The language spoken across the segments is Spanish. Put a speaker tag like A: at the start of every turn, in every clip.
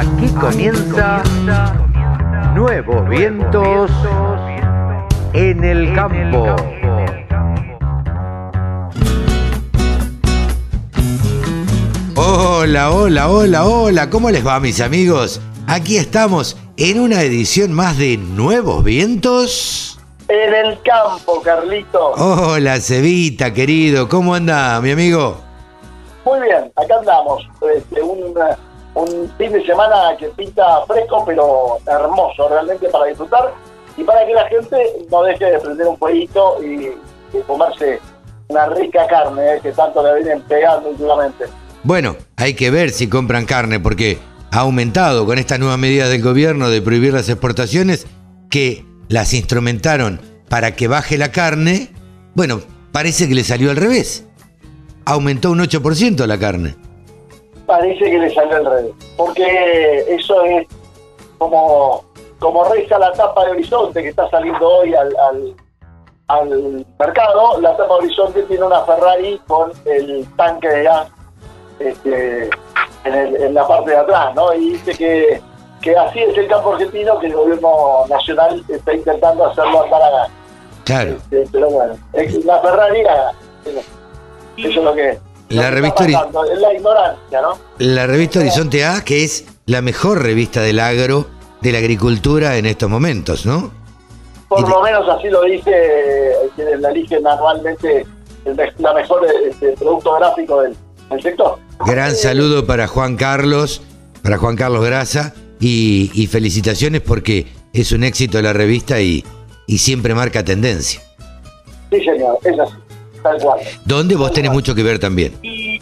A: Aquí comienza Nuevos Vientos en el Campo.
B: Hola, hola, hola, hola, ¿cómo les va mis amigos? Aquí estamos en una edición más de Nuevos Vientos.
C: En el campo, Carlito.
B: Hola, Cevita, querido, ¿cómo anda, mi amigo?
C: Muy bien, acá andamos. Este, un, un fin de semana que pinta fresco, pero hermoso realmente para disfrutar y para que la gente no deje de prender un fueguito y, y comerse una rica carne eh, que tanto le vienen pegando últimamente.
B: Bueno, hay que ver si compran carne porque ha aumentado con estas nuevas medidas del gobierno de prohibir las exportaciones que las instrumentaron para que baje la carne. Bueno, parece que le salió al revés. Aumentó un 8% la carne.
C: Parece que le salió al revés. Porque eso es como, como reza la tapa de Horizonte que está saliendo hoy al, al, al mercado. La tapa de Horizonte tiene una Ferrari con el tanque de gas este, en, el- en la parte de atrás, ¿no? Y dice que, que así es el campo argentino, que el gobierno nacional está intentando hacerlo andar a gas.
B: Claro.
C: Este, pero bueno, es la Ferrari a gas. Eso es lo que, lo
B: La revista
C: está
B: ori-
C: pasando, es la ignorancia, ¿no?
B: La revista Horizonte A, que es la mejor revista del agro, de la agricultura en estos momentos, ¿no?
C: Por
B: te-
C: lo menos así lo dice eh, quienes la eligen anualmente el la mejor este, producto gráfico del, del sector.
B: Gran saludo para Juan Carlos, para Juan Carlos Grasa, y, y felicitaciones porque es un éxito la revista y, y siempre marca tendencia.
C: Sí, señor, es así, tal cual.
B: Donde vos tenés mucho que ver también.
C: Y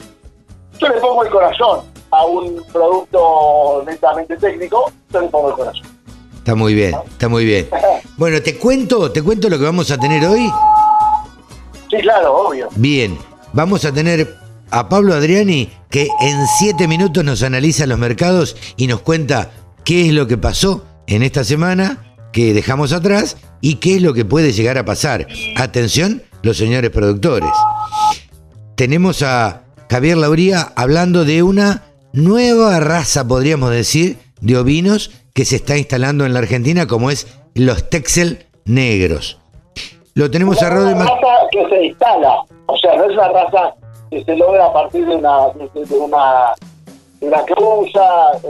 C: yo le pongo el corazón a un producto netamente técnico, yo le pongo el corazón.
B: Está muy bien, está muy bien. Bueno, te cuento, te cuento lo que vamos a tener hoy.
C: Sí, claro, obvio.
B: Bien, vamos a tener a Pablo Adriani que en siete minutos nos analiza los mercados y nos cuenta qué es lo que pasó en esta semana que dejamos atrás y qué es lo que puede llegar a pasar. Atención, los señores productores. Tenemos a Javier Lauría hablando de una nueva raza, podríamos decir, de ovinos que se está instalando en la Argentina, como es los Texel negros. Lo tenemos a
C: Es
B: Rode
C: una
B: Mac-
C: raza que se instala, o sea, no es una raza que se logra a partir de una de, de una una cruza,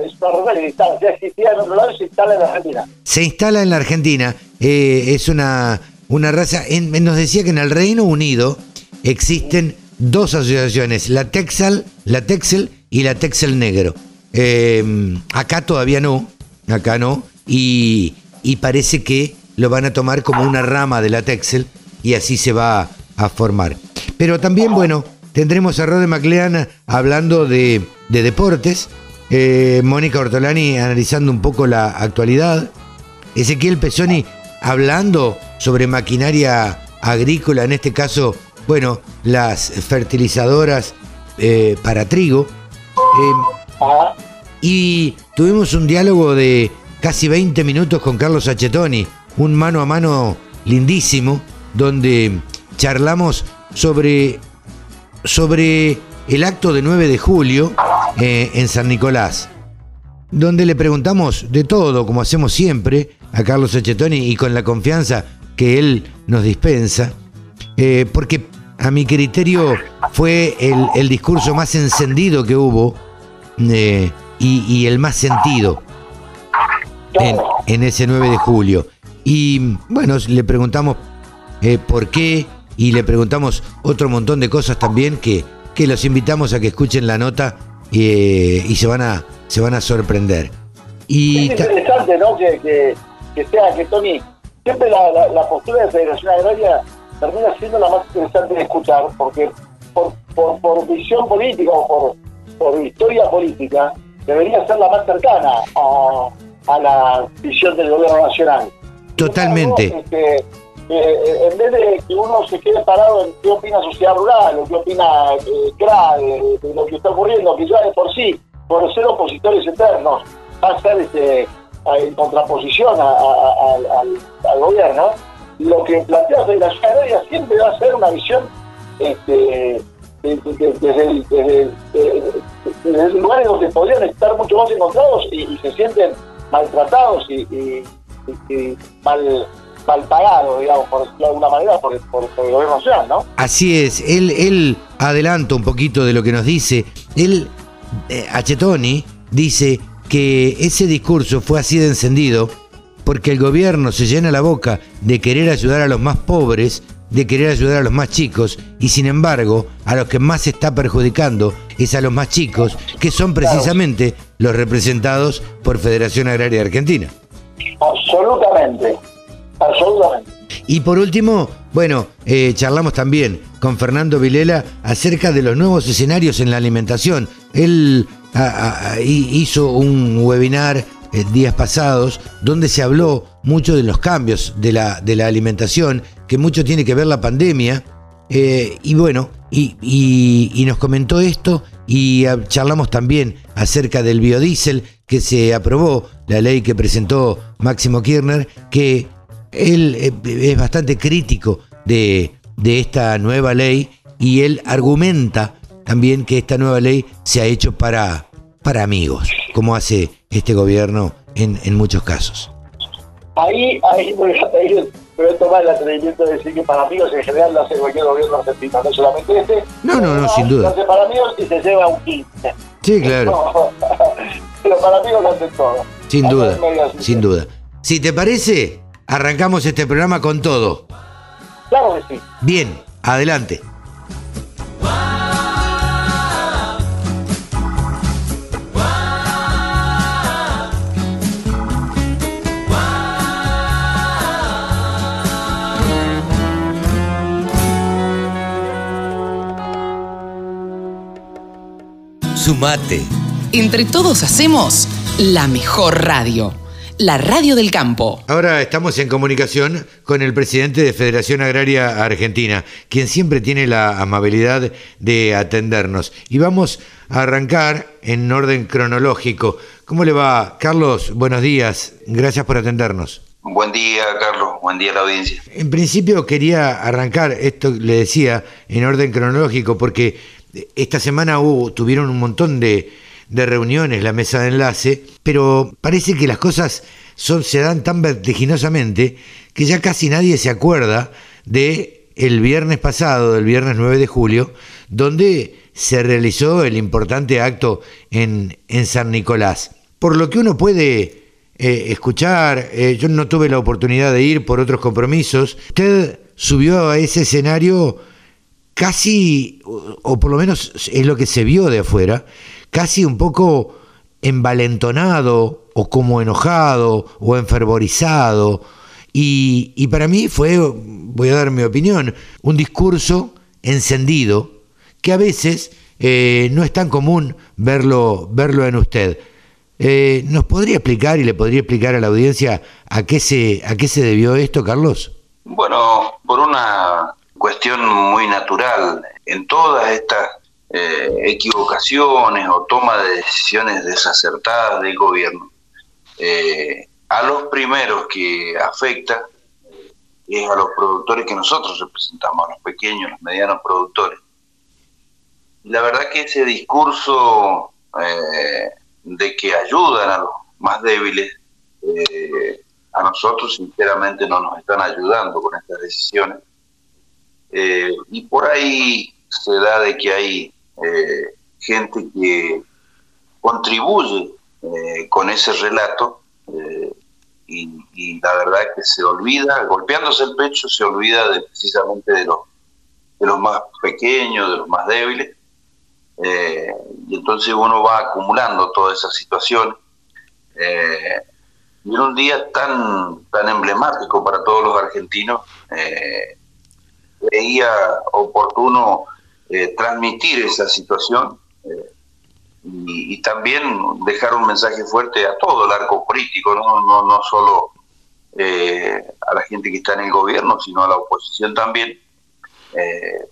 C: es una raza que se instala, ya existía en otro lado y se instala en la Argentina.
B: se instala en la Argentina. Eh, es una, una raza. en- nos decía que en el Reino Unido existen dos asociaciones: la Texel, la Texel y la Texel Negro. Eh, acá todavía no, acá no. Y, y parece que lo van a tomar como una rama de la Texel y así se va a formar. Pero también, bueno, tendremos a Rode McLean hablando de, de deportes. eh, Mónica Ortolani analizando un poco la actualidad. Ezequiel Pesoni hablando sobre maquinaria agrícola, en este caso, bueno, las fertilizadoras eh, para trigo. Eh, y tuvimos un diálogo de casi 20 minutos con Carlos Achetoni, un mano a mano lindísimo, donde charlamos sobre, sobre el acto de 9 de julio eh, en San Nicolás, donde le preguntamos de todo, como hacemos siempre, a Carlos Achetoni y con la confianza que él nos dispensa, eh, porque a mi criterio fue el, el discurso más encendido que hubo eh, y, y el más sentido en, ese 9 de julio. Y bueno, le preguntamos eh, por qué y le preguntamos otro montón de cosas también que, que los invitamos a que escuchen la nota y se van a, se van a sorprender. Y
C: Es interesante, ¿no? Que, que, que sea que Tony, siempre la, la, la postura de Federación Agraria termina siendo la más interesante de escuchar, porque por, por, por visión política o por, por historia política, debería ser la más cercana a, a la visión del gobierno nacional.
B: Totalmente.
C: Embargo, este, eh, en vez de que uno se quede parado en qué opina Sociedad Rural o qué opina eh, de, lo que está ocurriendo, que ya de por sí, por ser opositores eternos, va a ser este, en contraposición a- al, gobierno, lo que plantea Federación Agraria siempre va a ser una visión este, desde, desde, lugares donde podrían estar mucho más encontrados y, se sienten maltratados y, mal, mal pagados, digamos, por de alguna manera, por, el gobierno nacional, ¿no?
B: Así es, él, él adelanta un poquito de lo que nos dice. Él, eh, Achetoni, dice que ese discurso fue así de encendido porque el gobierno se llena la boca de querer ayudar a los más pobres de querer ayudar a los más chicos y sin embargo a los que más se está perjudicando es a los más chicos, que son precisamente los representados por Federación Agraria Argentina.
C: Absolutamente, absolutamente.
B: Y por último, bueno, eh, charlamos también con Fernando Vilela acerca de los nuevos escenarios en la alimentación. Él hizo un webinar eh, días pasados donde se habló mucho de los cambios de la, alimentación que mucho tiene que ver la pandemia. Eh, y bueno, y, nos comentó esto y charlamos también acerca del biodiesel que se aprobó, la ley que presentó Máximo Kirchner, que él eh, es bastante crítico de esta nueva ley y él argumenta también que esta nueva ley se ha hecho para, para amigos, como hace este gobierno en, en muchos casos.
C: Ahí, ahí voy a pedir pero tomar el atrevimiento de decir que para amigos en general lo hace cualquier gobierno argentino, no solamente este.
B: No, no, no, sin duda. Lo
C: hace para amigos y se lleva un 15.
B: Sí, claro.
C: pero para amigos lo hacen todo.
B: Sin duda, sin duda. Si te parece, arrancamos este programa con todo.
C: Claro que sí.
B: Bien, adelante.
D: Sumate. Entre todos hacemos la mejor radio. La radio del campo.
B: Ahora estamos en comunicación con el presidente de Federación Agraria Argentina, quien siempre tiene la amabilidad de atendernos. Y vamos a arrancar en orden cronológico. ¿Cómo le va, Carlos? Buenos días. Gracias por atendernos.
E: Buen día, Carlos. Buen día a la audiencia.
B: En principio quería arrancar, esto le decía, en orden cronológico, porque esta semana tuvieron un montón de, reuniones, la mesa de enlace, pero parece que las cosas se dan tan vertiginosamente que ya casi nadie se acuerda de el viernes pasado, del viernes 9 de julio, donde se realizó el importante acto en, en San Nicolás. Por lo que uno puede eh, escuchar, eh, yo no tuve la oportunidad de ir por otros compromisos, usted subió a ese escenario casi, o por lo menos es lo que se vio de afuera, casi un poco envalentonado o como enojado o enfervorizado. Y, para mí fue, voy a dar mi opinión, un discurso encendido que a veces eh, no es tan común verlo, verlo en usted. Eh, ¿Nos podría explicar y le podría explicar a la audiencia a qué se, a qué se debió esto, Carlos?
E: Bueno, por una cuestión muy natural en todas estas eh, equivocaciones o toma de decisiones desacertadas del gobierno. Eh, a los primeros que afecta es a los productores que nosotros representamos, a los pequeños, los medianos productores. La verdad que ese discurso eh, de que ayudan a los más débiles, a nosotros sinceramente no nos están ayudando con estas decisiones eh, y por ahí se da de que hay eh, gente que contribuye eh, con ese relato y, la verdad es que se olvida, golpeándose el pecho, se olvida de, precisamente de los, de los más pequeños, de los más débiles. y entonces uno va acumulando toda esa situación. y en un día tan, tan emblemático para todos los argentinos, veía oportuno eh, transmitir esa situación eh, y, también dejar un mensaje fuerte a todo el arco político, no, no, no solo eh, a la gente que está en el gobierno, sino a la oposición también,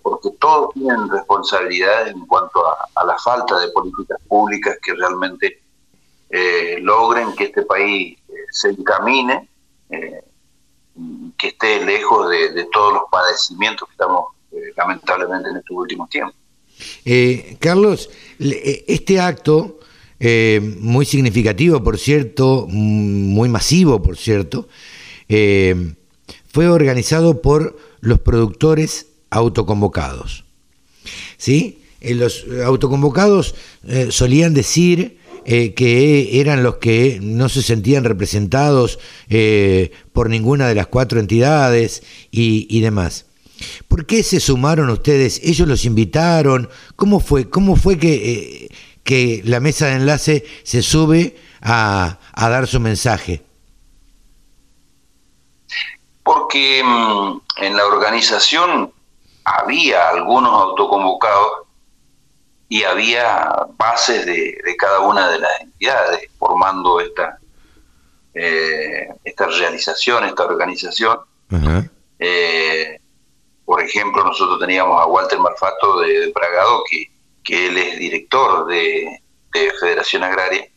E: porque todos tienen responsabilidades en cuanto a, la falta de políticas públicas que realmente logren que este país se encamine que esté lejos de, todos los padecimientos que estamos eh, lamentablemente en estos últimos tiempos.
B: Eh, Carlos, eh, este acto, muy significativo, por cierto, mm, muy masivo, por cierto, fue organizado por los productores autoconvocados. ¿Sí? los autoconvocados solían decir que eran los que no se sentían representados por ninguna de las cuatro entidades y demás. ¿Por qué se sumaron ustedes? ¿Ellos los invitaron? ¿Cómo fue, cómo fue que, eh, que la mesa de enlace se sube a, dar su mensaje?
E: Porque mm, en la organización había algunos autoconvocados y había bases de, cada una de las entidades formando esta, eh, esta realización, esta organización. Eh, por ejemplo, nosotros teníamos a Walter Marfato de, Bragado, que, que, él es director de, Federación Agraria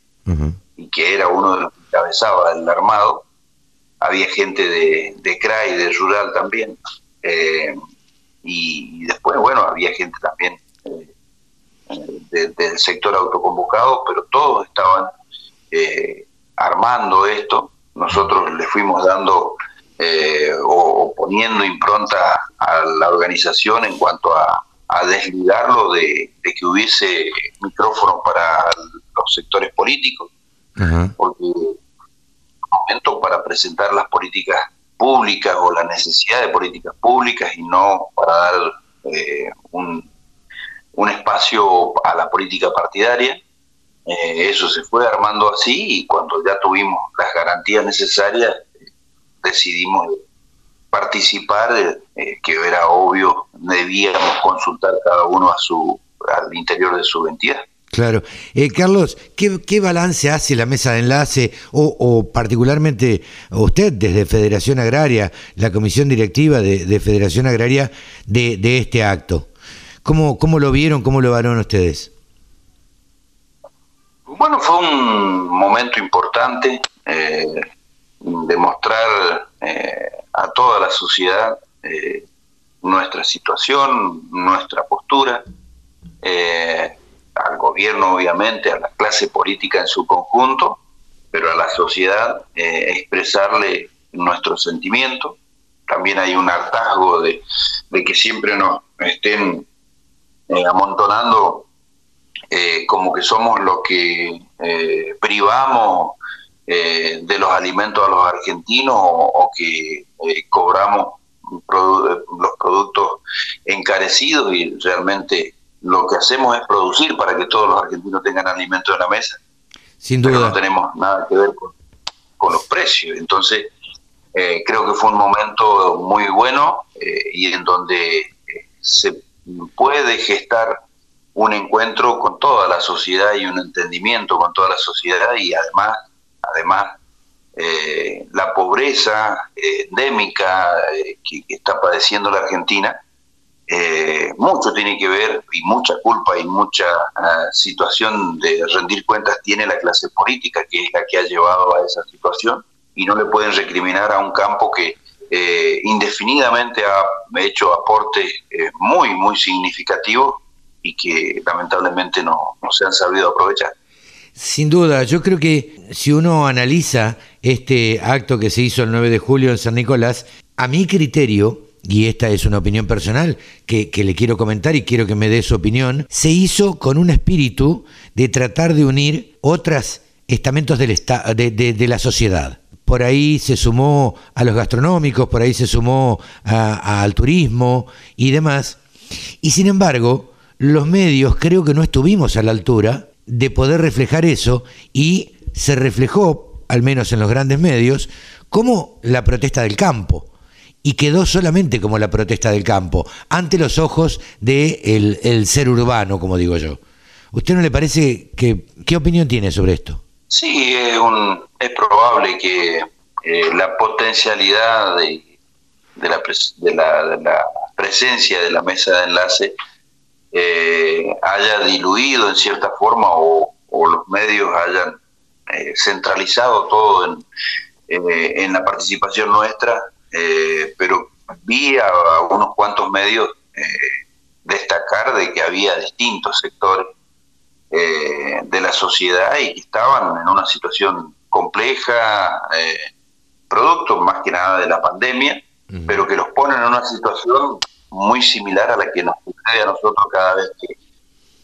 E: y que era uno de los que encabezaba el armado. Había gente de, de CRAI, de Rural también. Eh, y, después, bueno, había gente también eh, del sector autoconvocado, pero todos estaban eh, armando esto. Nosotros le fuimos dando eh, o, poniendo impronta a la organización en cuanto a, desligarlo de, que hubiese micrófono para los sectores políticos, porque momento para presentar las políticas públicas o la necesidad de políticas públicas y no para dar eh, un, un, espacio a la política partidaria. Eh, eso se fue armando así y cuando ya tuvimos las garantías necesarias, decidimos participar, eh, que era obvio, debíamos consultar cada uno a su, al interior de su entidad.
B: Claro. Eh, Carlos, ¿qué, balance hace la mesa de enlace o, particularmente usted desde Federación Agraria, la comisión directiva de, Federación Agraria, de, este acto? ¿Cómo, ¿Cómo lo vieron, cómo lo evaluaron ustedes?
E: Bueno, fue un momento importante. Eh, demostrar eh, a toda la sociedad eh, nuestra situación, nuestra postura, eh, al gobierno obviamente, a la clase política en su conjunto, pero a la sociedad expresarle nuestro sentimiento. También hay un hartazgo de, de que siempre nos estén amontonando como que somos los que privamos eh, de los alimentos a los argentinos o, que eh, cobramos los productos encarecidos y realmente lo que hacemos es producir para que todos los argentinos tengan alimentos en la mesa.
B: Sin duda.
E: no tenemos nada que ver con, los precios. Entonces, eh, creo que fue un momento muy bueno y en donde se puede gestar un encuentro con toda la sociedad y un entendimiento con toda la sociedad y además además eh, la pobreza eh, endémica eh, que, está padeciendo la Argentina, mucho tiene que ver y mucha culpa y mucha ah, situación de rendir cuentas tiene la clase política, que es la que ha llevado a esa situación, y no le pueden recriminar a un campo que indefinidamente ha hecho aportes muy, muy significativos y que lamentablemente no se han sabido aprovechar.
B: Sin duda, yo creo que si uno analiza este acto que se hizo el 9 de julio en San Nicolás, a mi criterio, y esta es una opinión personal que, le quiero comentar y quiero que me dé su opinión, se hizo con un espíritu de tratar de unir otros estamentos del de, la sociedad. Por ahí se sumó a los gastronómicos, por ahí se sumó al turismo y demás. Y sin embargo, los medios creo que no estuvimos a la altura de poder reflejar eso y se reflejó, al menos en los grandes medios, como la protesta del campo. Y quedó solamente como la protesta del campo, ante los ojos del de el ser urbano, como digo yo. ¿Usted no le parece que, qué opinión tiene sobre esto?
E: Sí, es, un, es probable que eh, la potencialidad de, la, de, la, de la presencia de la mesa de enlace eh, haya diluido en cierta forma o, los medios hayan eh, centralizado todo en, eh, en, la participación nuestra, pero vi a, unos cuantos medios destacar de que había distintos sectores eh, de la sociedad y que estaban en una situación compleja, eh, producto más que nada de la pandemia, pero que los ponen en una situación muy similar a la que nos sucede a nosotros cada vez que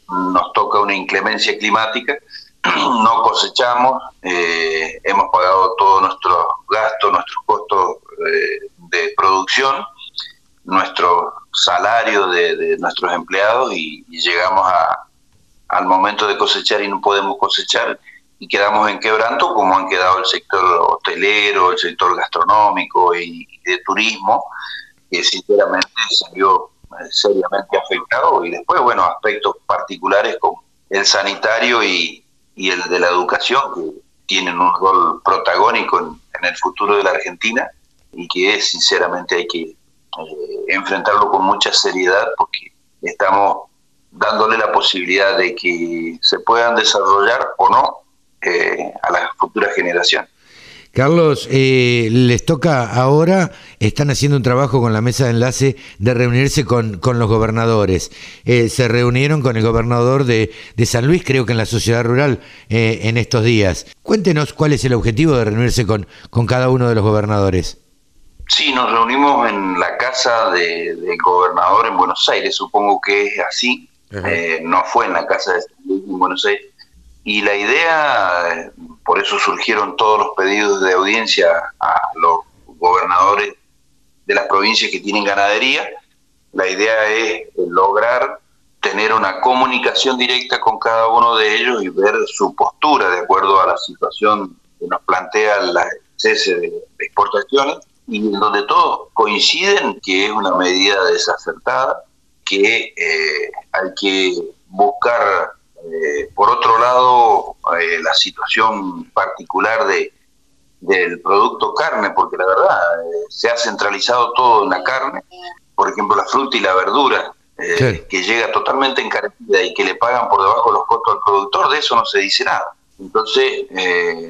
E: nos toca una inclemencia climática. No cosechamos, eh, hemos pagado todos nuestros gastos, nuestros costos de producción, nuestro salario de, nuestros empleados y llegamos a, al momento de cosechar y no podemos cosechar y quedamos en quebranto como han quedado el sector hotelero, el sector gastronómico y, de turismo, que sinceramente se vio eh, seriamente afectado. Y después, bueno, aspectos particulares como el sanitario y, el de la educación, que tienen un rol protagónico en, el futuro de la Argentina y que sinceramente hay que eh, enfrentarlo con mucha seriedad porque estamos dándole la posibilidad de que se puedan desarrollar o no eh, a la futura generación.
B: Carlos, eh, les toca ahora, están haciendo un trabajo con la mesa de enlace de reunirse con, con los gobernadores. Eh, se reunieron con el gobernador de, de, San Luis, creo que en la sociedad rural, en estos días. Cuéntenos cuál es el objetivo de reunirse con, con cada uno de los gobernadores.
E: Sí, nos reunimos en la casa del gobernador en Buenos Aires, supongo que es así. Eh, no fue en la casa de en Buenos Aires. Y la idea, por eso surgieron todos los pedidos de audiencia a los gobernadores de las provincias que tienen ganadería. La idea es lograr tener una comunicación directa con cada uno de ellos y ver su postura de acuerdo a la situación que nos plantea la cese de, exportaciones y donde todos coinciden que es una medida desacertada que eh, hay que buscar, eh, por otro lado, eh, la situación particular de del producto carne, porque la verdad se ha centralizado todo en la carne, por ejemplo la fruta y la verdura, que llega totalmente encarecida y que le pagan por debajo los costos al productor, de eso no se dice nada. Entonces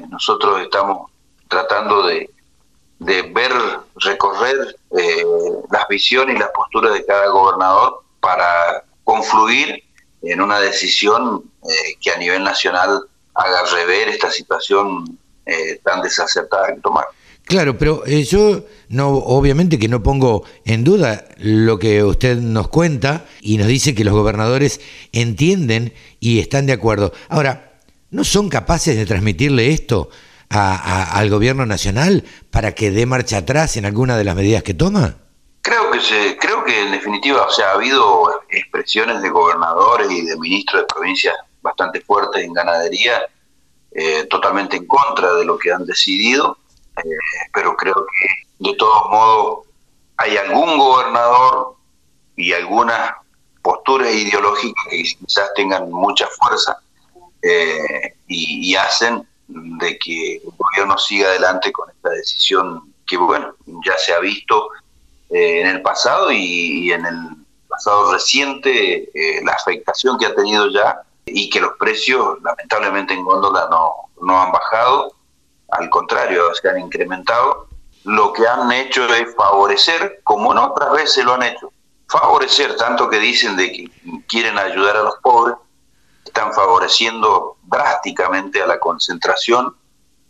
E: nosotros estamos tratando de, de ver, recorrer las visiones y las posturas de cada gobernador para confluir en una decisión eh, que a nivel nacional haga rever esta situación eh, tan desacertada que tomar.
B: Claro, pero eh, yo no, obviamente que no pongo en duda lo que usted nos cuenta y nos dice que los gobernadores entienden y están de acuerdo. Ahora, ¿no son capaces de transmitirle esto al gobierno nacional para que dé marcha atrás en alguna de las medidas que toma?
E: Creo que se, que en definitiva, o sea, ha habido expresiones de gobernadores y de ministros de provincias bastante fuertes en ganadería, eh, totalmente en contra de lo que han decidido, eh, pero creo que de todos modos hay algún gobernador y algunas posturas ideológicas que quizás tengan mucha fuerza eh, y, y hacen de que el gobierno siga adelante con esta decisión que, bueno, ya se ha visto eh, en el pasado y, en el pasado reciente eh, la afectación que ha tenido ya y que los precios lamentablemente en góndola no, no han bajado, al contrario, se han incrementado. Lo que han hecho es favorecer, como en otras veces lo han hecho, favorecer tanto que dicen de que quieren ayudar a los pobres, están favoreciendo drásticamente a la concentración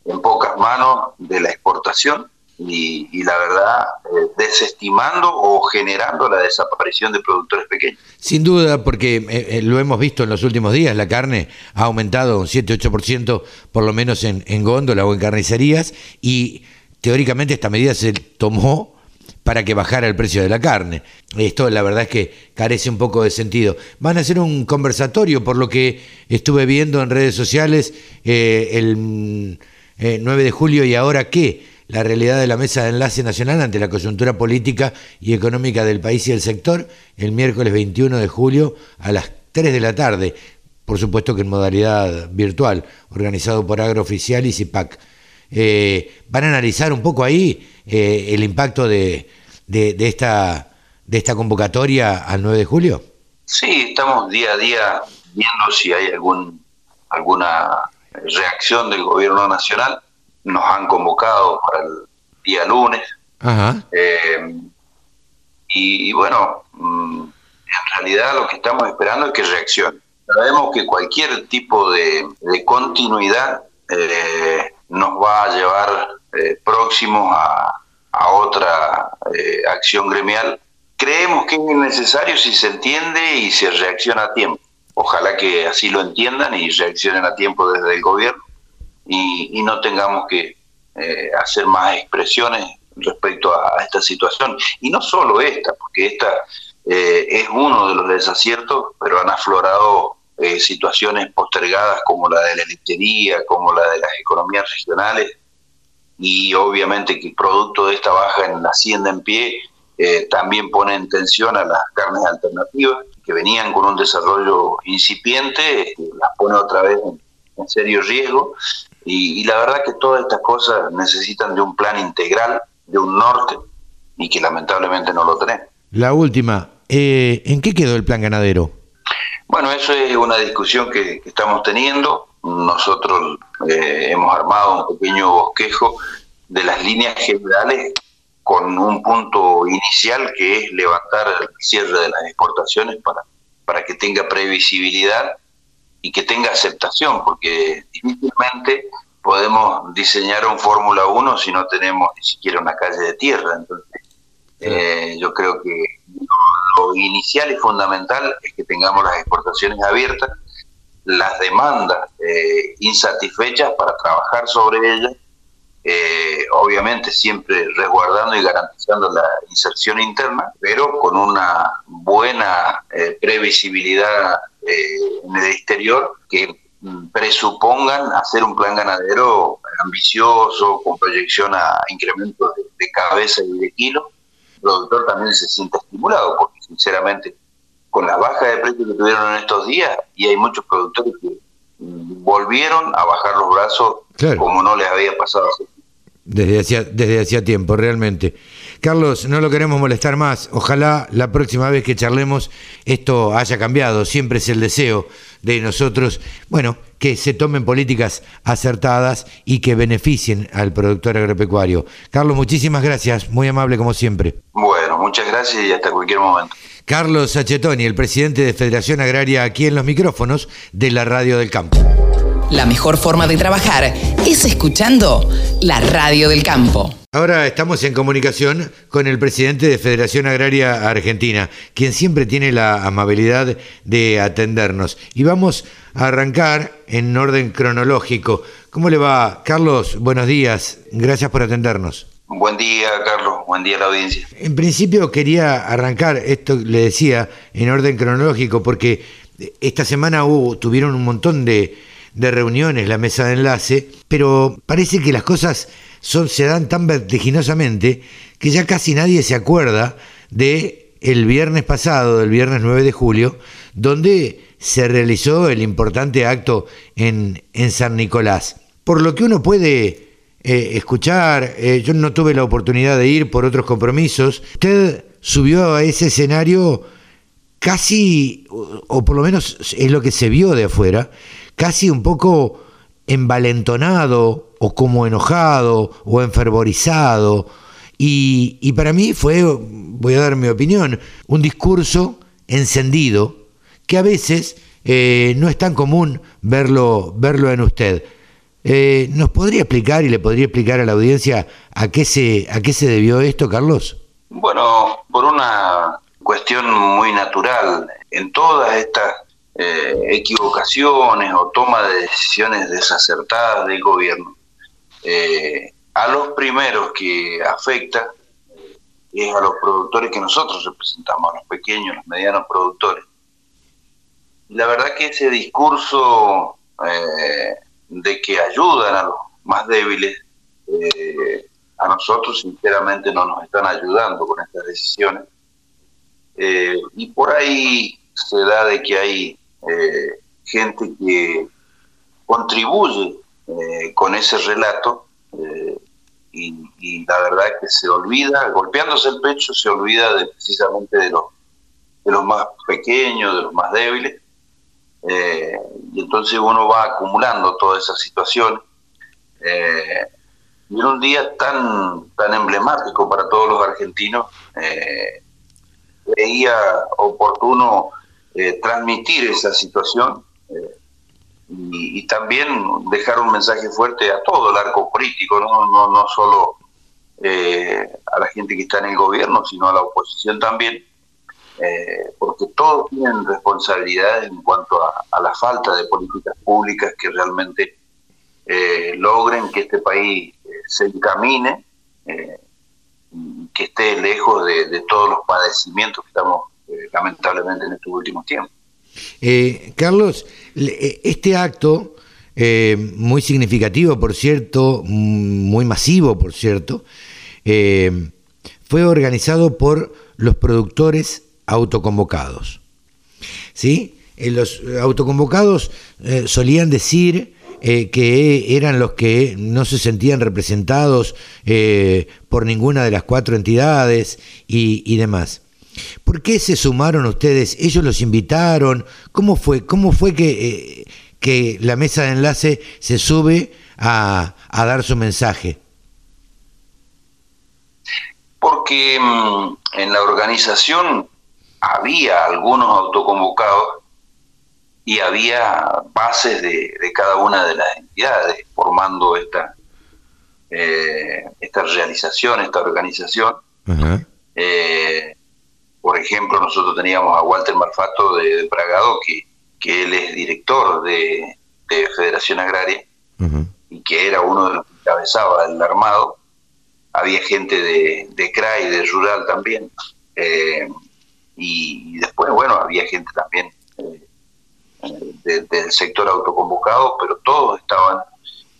E: en pocas manos de la exportación y, la verdad eh, desestimando o generando la desaparición de productores pequeños.
B: Sin duda, porque eh, eh, lo hemos visto en los últimos días, la carne ha aumentado un 7-8% por lo menos en, en góndola o en carnicerías y teóricamente esta medida se tomó para que bajara el precio de la carne. Esto la verdad es que carece un poco de sentido. Van a hacer un conversatorio, por lo que estuve viendo en redes sociales el 9 de julio y ahora qué la realidad de la Mesa de Enlace Nacional ante la coyuntura política y económica del país y el sector el miércoles 21 de julio a las 3 de la tarde, por supuesto que en modalidad virtual, organizado por Agrooficial y CIPAC. Eh, ¿Van a analizar un poco ahí eh, el impacto de, de, esta, de esta convocatoria al 9 de julio?
E: Sí, estamos día a día viendo si hay algún, alguna reacción del gobierno nacional nos han convocado para el día lunes. Eh, y, bueno, mm, en realidad lo que estamos esperando es que reaccione. Sabemos que cualquier tipo de, continuidad eh, nos va a llevar eh, próximos a, otra acción gremial. Creemos que es necesario si se entiende y se reacciona a tiempo. Ojalá que así lo entiendan y reaccionen a tiempo desde el gobierno y, no tengamos que hacer más expresiones respecto a, esta situación. Y no solo esta, porque esta es uno de los desaciertos, pero han aflorado eh, situaciones postergadas como la de la lechería, como la de las economías regionales, y obviamente que producto de esta baja en la hacienda en pie eh, también pone en tensión a las carnes alternativas que venían con un desarrollo incipiente, este, las pone otra vez en, serio riesgo y, la verdad que todas estas cosas necesitan de un plan integral, de un norte y que lamentablemente no lo tenemos.
B: La última, eh, ¿en qué quedó el plan ganadero?
E: Bueno, eso es una discusión que, estamos teniendo. Nosotros eh, hemos armado un pequeño bosquejo de las líneas generales con un punto inicial que es levantar el cierre de las exportaciones para, para que tenga previsibilidad y que tenga aceptación, porque difícilmente podemos diseñar un Fórmula 1 si no tenemos ni siquiera una calle de tierra. Entonces, eh, yo creo que lo inicial y fundamental es que tengamos las exportaciones abiertas, las demandas eh, insatisfechas para trabajar sobre ellas, eh, obviamente siempre resguardando y garantizando la inserción interna, pero con una buena eh, previsibilidad en el exterior que mm, presupongan hacer un plan ganadero ambicioso, con proyección a incrementos de, de cabeza y de kilos, el productor también se siente estimulado, porque sinceramente, con la baja de precios que tuvieron en estos días, y hay muchos productores que volvieron a bajar los brazos como no les había pasado
B: Desde hacía, desde hacía tiempo, realmente. Carlos, no lo queremos molestar más. Ojalá la próxima vez que charlemos esto haya cambiado. Siempre es el deseo de nosotros, bueno, que se tomen políticas acertadas y que beneficien al productor agropecuario. Carlos, muchísimas gracias. Muy amable como siempre.
E: Bueno, muchas gracias y hasta cualquier momento.
B: Carlos Sachetoni, el presidente de Federación Agraria, aquí en los micrófonos de la Radio del Campo.
D: La mejor forma de trabajar es escuchando la Radio del Campo.
B: Ahora estamos en comunicación con el presidente de Federación Agraria Argentina, quien siempre tiene la amabilidad de atendernos. Y vamos a arrancar en orden cronológico. ¿Cómo le va, Carlos? Buenos días. Gracias por atendernos.
E: Buen día, Carlos. Buen día a la audiencia.
B: En principio quería arrancar, esto le decía, en orden cronológico, porque esta semana hubo, tuvieron un montón de, de reuniones, la mesa de enlace, pero parece que las cosas se dan tan vertiginosamente que ya casi nadie se acuerda de el viernes pasado, del viernes 9 de julio, donde se realizó el importante acto en, en San Nicolás. Por lo que uno puede eh, escuchar, eh, yo no tuve la oportunidad de ir por otros compromisos, usted subió a ese escenario casi, o por lo menos es lo que se vio de afuera, casi un poco envalentonado o como enojado o enfervorizado. Y, para mí fue, voy a dar mi opinión, un discurso encendido que a veces eh, no es tan común verlo, verlo en usted. Eh, ¿Nos podría explicar y le podría explicar a la audiencia a qué se, a qué se debió esto, Carlos?
E: Bueno, por una cuestión muy natural. En todas estas eh, equivocaciones o toma de decisiones desacertadas del gobierno, eh, a los primeros que afecta es a los productores que nosotros representamos, a los pequeños, los medianos productores. La verdad que ese discurso eh, de que ayudan a los más débiles, a nosotros sinceramente no nos están ayudando con estas decisiones. y por ahí se da de que hay eh, gente que contribuye eh, con ese relato eh, y, la verdad que se olvida, golpeándose el pecho, se olvida de, precisamente de los, de los más pequeños, de los más débiles, y entonces uno va acumulando toda esa situación. y en un día tan, tan emblemático para todos los argentinos, creía oportuno eh, transmitir esa situación eh, y, también dejar un mensaje fuerte a todo el arco político, no, no, no solo a la gente que está en el gobierno, sino a la oposición también, porque todos tienen responsabilidades en cuanto a, la falta de políticas públicas que realmente logren que este país se encamine que esté lejos de, todos los padecimientos que estamos eh, lamentablemente en estos últimos tiempos.
B: Eh, Carlos, eh, este acto, muy significativo, por cierto, mm, muy masivo, por cierto, fue organizado por los productores autoconvocados. ¿Sí? los autoconvocados solían decir eh, que eran los que no se sentían representados eh, por ninguna de las cuatro entidades y, demás. ¿Por qué se sumaron ustedes? ¿Ellos los invitaron? ¿Cómo fue, cómo fue que, eh, que la mesa de enlace se sube a, a dar su mensaje?
E: Porque mm, en la organización había algunos autoconvocados y había bases de, cada una de las entidades formando esta, eh, esta realización, esta organización. Eh, por ejemplo, nosotros teníamos a Walter Marfato de, Pragado, que, que, él es director de, Federación Agraria y que era uno de los que encabezaba el armado. Había gente de, de CRAI, de Rural también. Eh, y después, bueno, había gente también del sector autoconvocado, pero todos estaban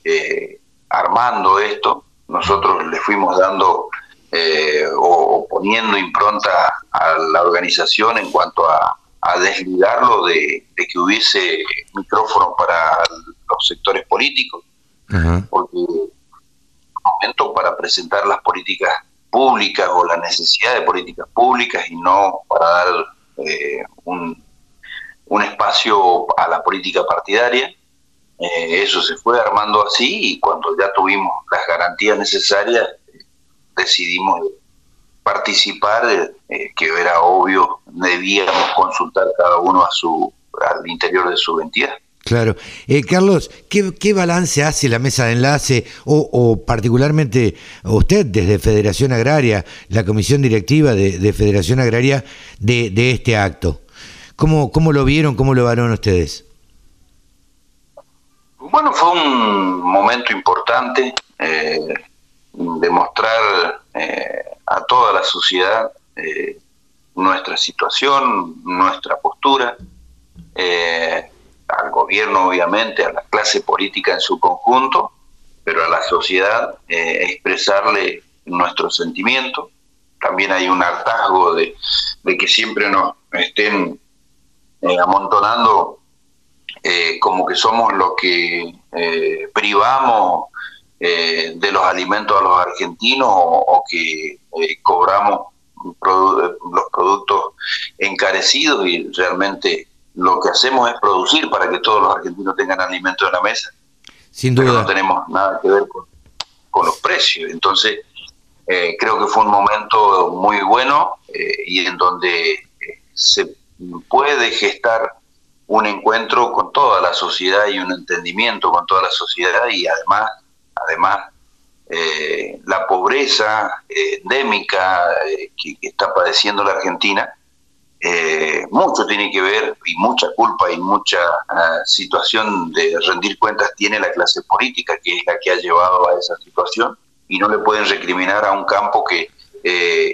E: eh, armando esto. Nosotros le fuimos dando eh, o, poniendo impronta a la organización en cuanto a, desligarlo de, que hubiese micrófono para los sectores políticos, porque momento para presentar las políticas públicas o la necesidad de políticas públicas y no para dar eh, un un espacio a la política partidaria. Eh, eso se fue armando así y cuando ya tuvimos las garantías necesarias decidimos participar, eh, que era obvio, debíamos consultar cada uno a su, al interior de su entidad.
B: Claro. Eh, Carlos, ¿qué, balance hace la mesa de enlace o, particularmente usted desde Federación Agraria, la comisión directiva de, Federación Agraria, de, de este acto? ¿Cómo, cómo lo vieron, cómo lo vieron ustedes?
E: Bueno, fue un momento importante eh, demostrar eh, a toda la sociedad eh, nuestra situación, nuestra postura, al gobierno obviamente, a la clase política en su conjunto, pero a la sociedad expresarle nuestro sentimiento. También hay un hartazgo de, que siempre nos estén eh, amontonando eh, como que somos los que eh, de los alimentos a los argentinos o, que cobramos los productos encarecidos y realmente lo que hacemos es producir para que todos los argentinos tengan alimentos en la mesa.
B: Sin duda.
E: no tenemos nada que ver con, con los precios. Entonces, creo que fue un momento muy bueno y en donde se puede gestar un encuentro con toda la sociedad y un entendimiento con toda la sociedad y además, además eh, la pobreza eh, endémica eh, que, está padeciendo la Argentina, mucho tiene que ver y mucha culpa y mucha ah, situación de rendir cuentas tiene la clase política, que es la que ha llevado a esa situación, y no le pueden recriminar a un campo que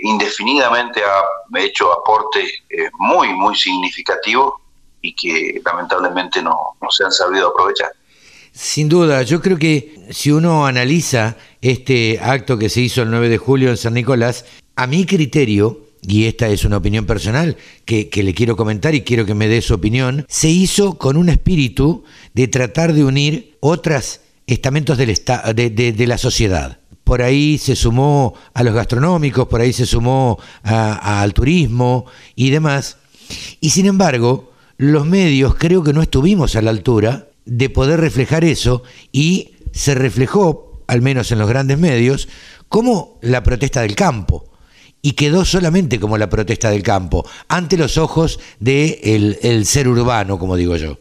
E: indefinidamente ha hecho aportes muy, muy significativos y que lamentablemente no, se han sabido aprovechar.
B: Sin duda, yo creo que si uno analiza este acto que se hizo el 9 de julio en San Nicolás, a mi criterio, y esta es una opinión personal que, le quiero comentar y quiero que me dé su opinión, se hizo con un espíritu de tratar de unir otros estamentos del de la sociedad por ahí se sumó a los gastronómicos, por ahí se sumó al turismo y demás. Y sin embargo, los medios creo que no estuvimos a la altura de poder reflejar eso y se reflejó, al menos en los grandes medios, como la protesta del campo. y quedó solamente como la protesta del campo, ante los ojos del de el ser urbano, como digo yo.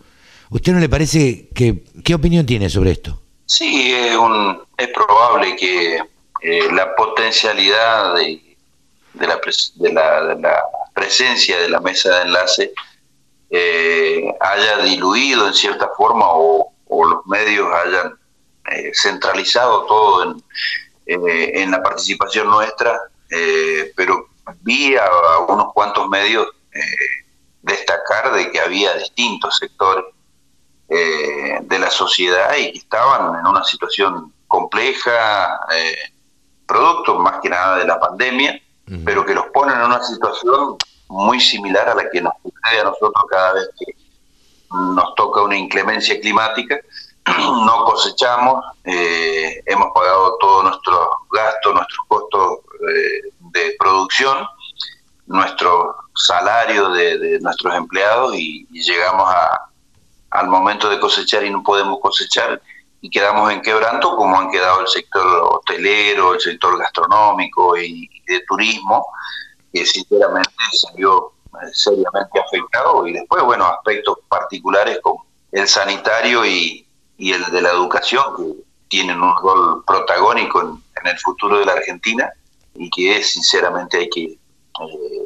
B: ¿Usted no le parece que, qué opinión tiene sobre esto?
E: Sí, es, un, es probable que eh, la potencialidad de, de, la de, la, presencia de la mesa de enlace eh, haya diluido en cierta forma o, los medios hayan eh, centralizado todo en, en la participación nuestra, pero vi a, unos cuantos medios destacar de que había distintos sectores de la sociedad y que estaban en una situación compleja, producto más que nada de la pandemia, pero que los ponen en una situación muy similar a la que nos sucede a nosotros cada vez que nos toca una inclemencia climática. No cosechamos, eh, hemos pagado todos nuestros gastos, nuestros costos eh, de producción, nuestro salario de, nuestros empleados y, llegamos a, al momento de cosechar y no podemos cosechar y quedamos en quebranto como han quedado el sector hotelero, el sector gastronómico y, de turismo, que sinceramente eh, seriamente afectado y después, bueno, aspectos particulares como el sanitario y, el de la educación, que tienen un rol protagónico en, el futuro de la Argentina y que sinceramente hay que eh,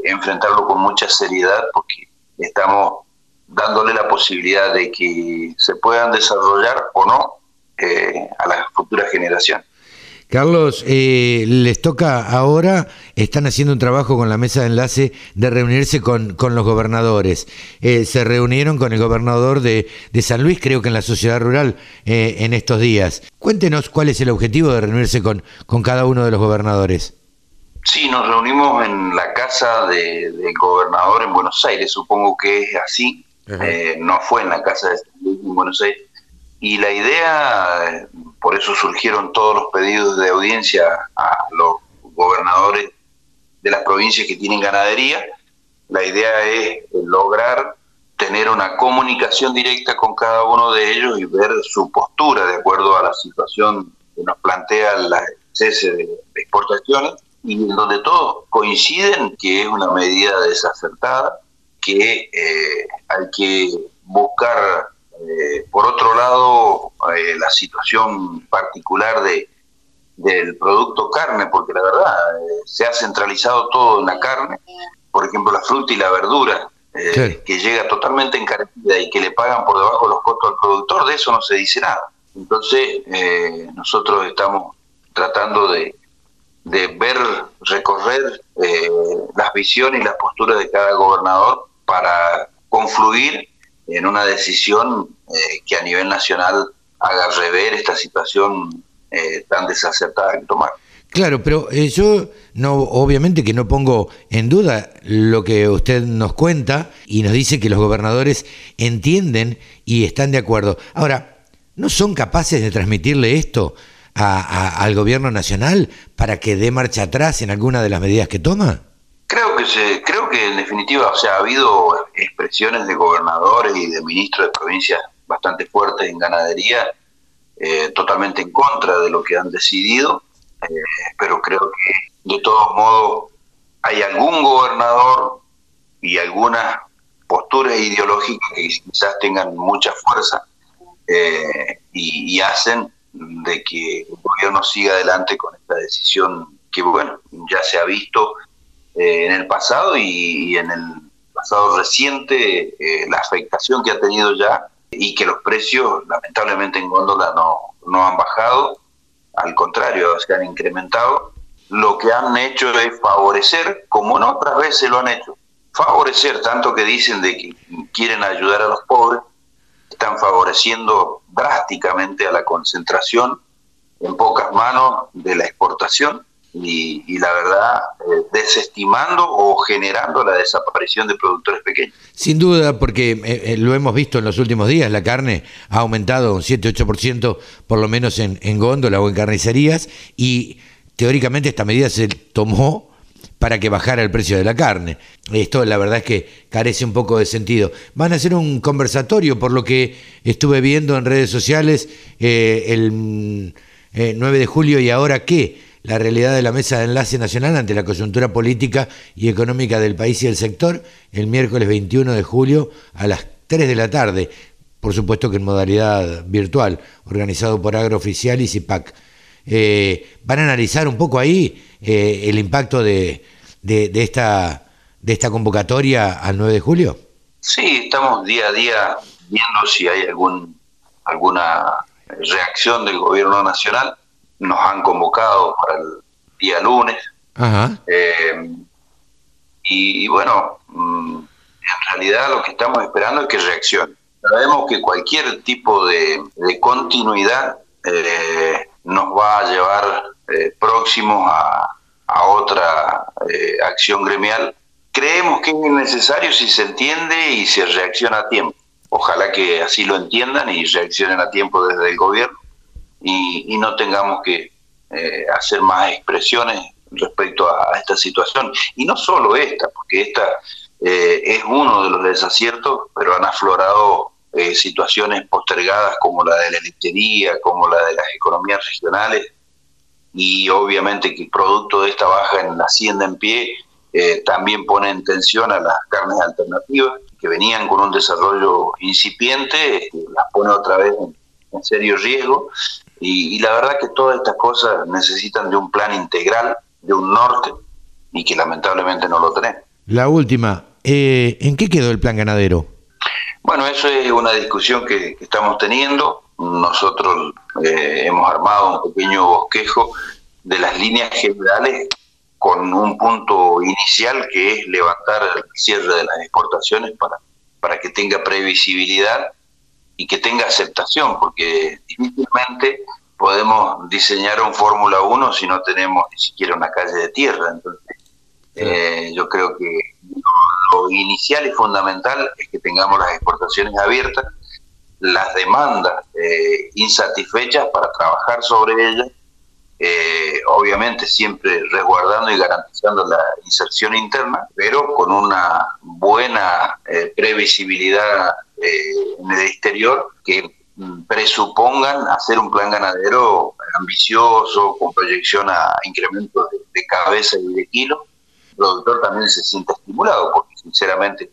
E: enfrentarlo con mucha seriedad porque estamos dándole la posibilidad de que se puedan desarrollar o no eh, a la futura generación.
B: Carlos, eh, les toca ahora, están haciendo un trabajo con la mesa de enlace de reunirse con, con los gobernadores. Eh, se reunieron con el gobernador de, de, San Luis, creo que en la sociedad rural, en estos días. Cuéntenos cuál es el objetivo de reunirse con, con cada uno de los gobernadores.
E: Sí, nos reunimos en la casa del gobernador en Buenos Aires, supongo que es así. no fue en la casa de San Luis en Buenos Aires y la idea, por eso surgieron todos los pedidos de audiencia a los gobernadores de las provincias que tienen ganadería, la idea es lograr tener una comunicación directa con cada uno de ellos y ver su postura de acuerdo a la situación que nos plantea el cese de exportaciones y donde todos coinciden que es una medida desacertada, que eh, hay que buscar eh, por otro lado, eh, la situación particular de del producto carne, porque la verdad eh, se ha centralizado todo en la carne, por ejemplo la fruta y la verdura, que llega totalmente encarecida y que le pagan por debajo los costos al productor, de eso no se dice nada. Entonces, nosotros estamos tratando de, de ver, recorrer las visiones y las posturas de cada gobernador para confluir en una decisión eh, que a nivel nacional haga rever esta situación eh, tan desacertada que tomar.
B: Claro, pero eh, yo no, obviamente que no pongo en duda lo que usted nos cuenta y nos dice que los gobernadores entienden y están de acuerdo. Ahora, ¿no son capaces de transmitirle esto al gobierno nacional para que dé marcha atrás en alguna de las medidas que toma?
E: Creo que se, creo en definitiva, o sea, ha habido expresiones de gobernadores y de ministros de provincias bastante fuertes en ganadería, eh, totalmente en contra de lo que han decidido, eh, pero creo que de todos modos hay algún gobernador y algunas posturas ideológicas que quizás tengan mucha fuerza eh, y hacen de que el gobierno siga adelante con esta decisión que, bueno, ya se ha visto eh, en el pasado y, en el pasado reciente eh, la afectación que ha tenido ya y que los precios lamentablemente en góndola no, no han bajado, al contrario, se han incrementado. Lo que han hecho es favorecer, como en otras veces lo han hecho, favorecer tanto que dicen de que quieren ayudar a los pobres, están favoreciendo drásticamente a la concentración en pocas manos de la exportación y, la verdad eh, desestimando o generando la desaparición de productores pequeños.
B: Sin duda, porque eh, eh, lo hemos visto en los últimos días, la carne ha aumentado un 7-8% por lo menos en, en góndola o en carnicerías y teóricamente esta medida se tomó para que bajara el precio de la carne. Esto la verdad es que carece un poco de sentido. Van a hacer un conversatorio, por lo que estuve viendo en redes sociales el 9 de julio y ahora qué la realidad de la Mesa de Enlace Nacional ante la coyuntura política y económica del país y el sector el miércoles 21 de julio a las 3 de la tarde, por supuesto que en modalidad virtual, organizado por Agrooficial y CIPAC. Eh, ¿Van a analizar un poco ahí eh, el impacto de, de, esta, de esta convocatoria al 9 de julio?
E: Sí, estamos día a día viendo si hay algún alguna reacción del gobierno nacional. Nos han convocado para el día lunes. Eh, y, bueno, mm, en realidad lo que estamos esperando es que reaccione. Sabemos que cualquier tipo de, continuidad eh, nos va a llevar eh, próximos a, otra acción gremial. Creemos que es necesario si se entiende y se reacciona a tiempo. Ojalá que así lo entiendan y reaccionen a tiempo desde el gobierno y, no tengamos que eh, hacer más expresiones respecto a, esta situación. Y no solo esta, porque esta eh, es uno de los desaciertos, pero han aflorado eh, situaciones postergadas como la de la lechería, como la de las economías regionales, y obviamente que producto de esta baja en la hacienda en pie también pone en tensión a las carnes alternativas que venían con un desarrollo incipiente, este, las pone otra vez en, serio riesgo. Y, la verdad que todas estas cosas necesitan de un plan integral, de un norte, y que lamentablemente no lo tenemos.
B: La última, eh, ¿en qué quedó el plan ganadero?
E: Bueno, eso es una discusión que, estamos teniendo. Nosotros eh, hemos armado un pequeño bosquejo de las líneas generales con un punto inicial que es levantar el cierre de las exportaciones para, para que tenga previsibilidad y que tenga aceptación, porque difícilmente podemos diseñar un Fórmula 1 si no tenemos ni siquiera una calle de tierra. Entonces, eh, yo creo que lo, inicial y fundamental es que tengamos las exportaciones abiertas, las demandas eh, insatisfechas para trabajar sobre ellas eh, obviamente siempre resguardando y garantizando la inserción interna, pero con una buena eh, previsibilidad eh, en el exterior que mm, presupongan hacer un plan ganadero ambicioso, con proyección a incremento de, cabeza y de kilos. El productor también se siente estimulado, porque sinceramente,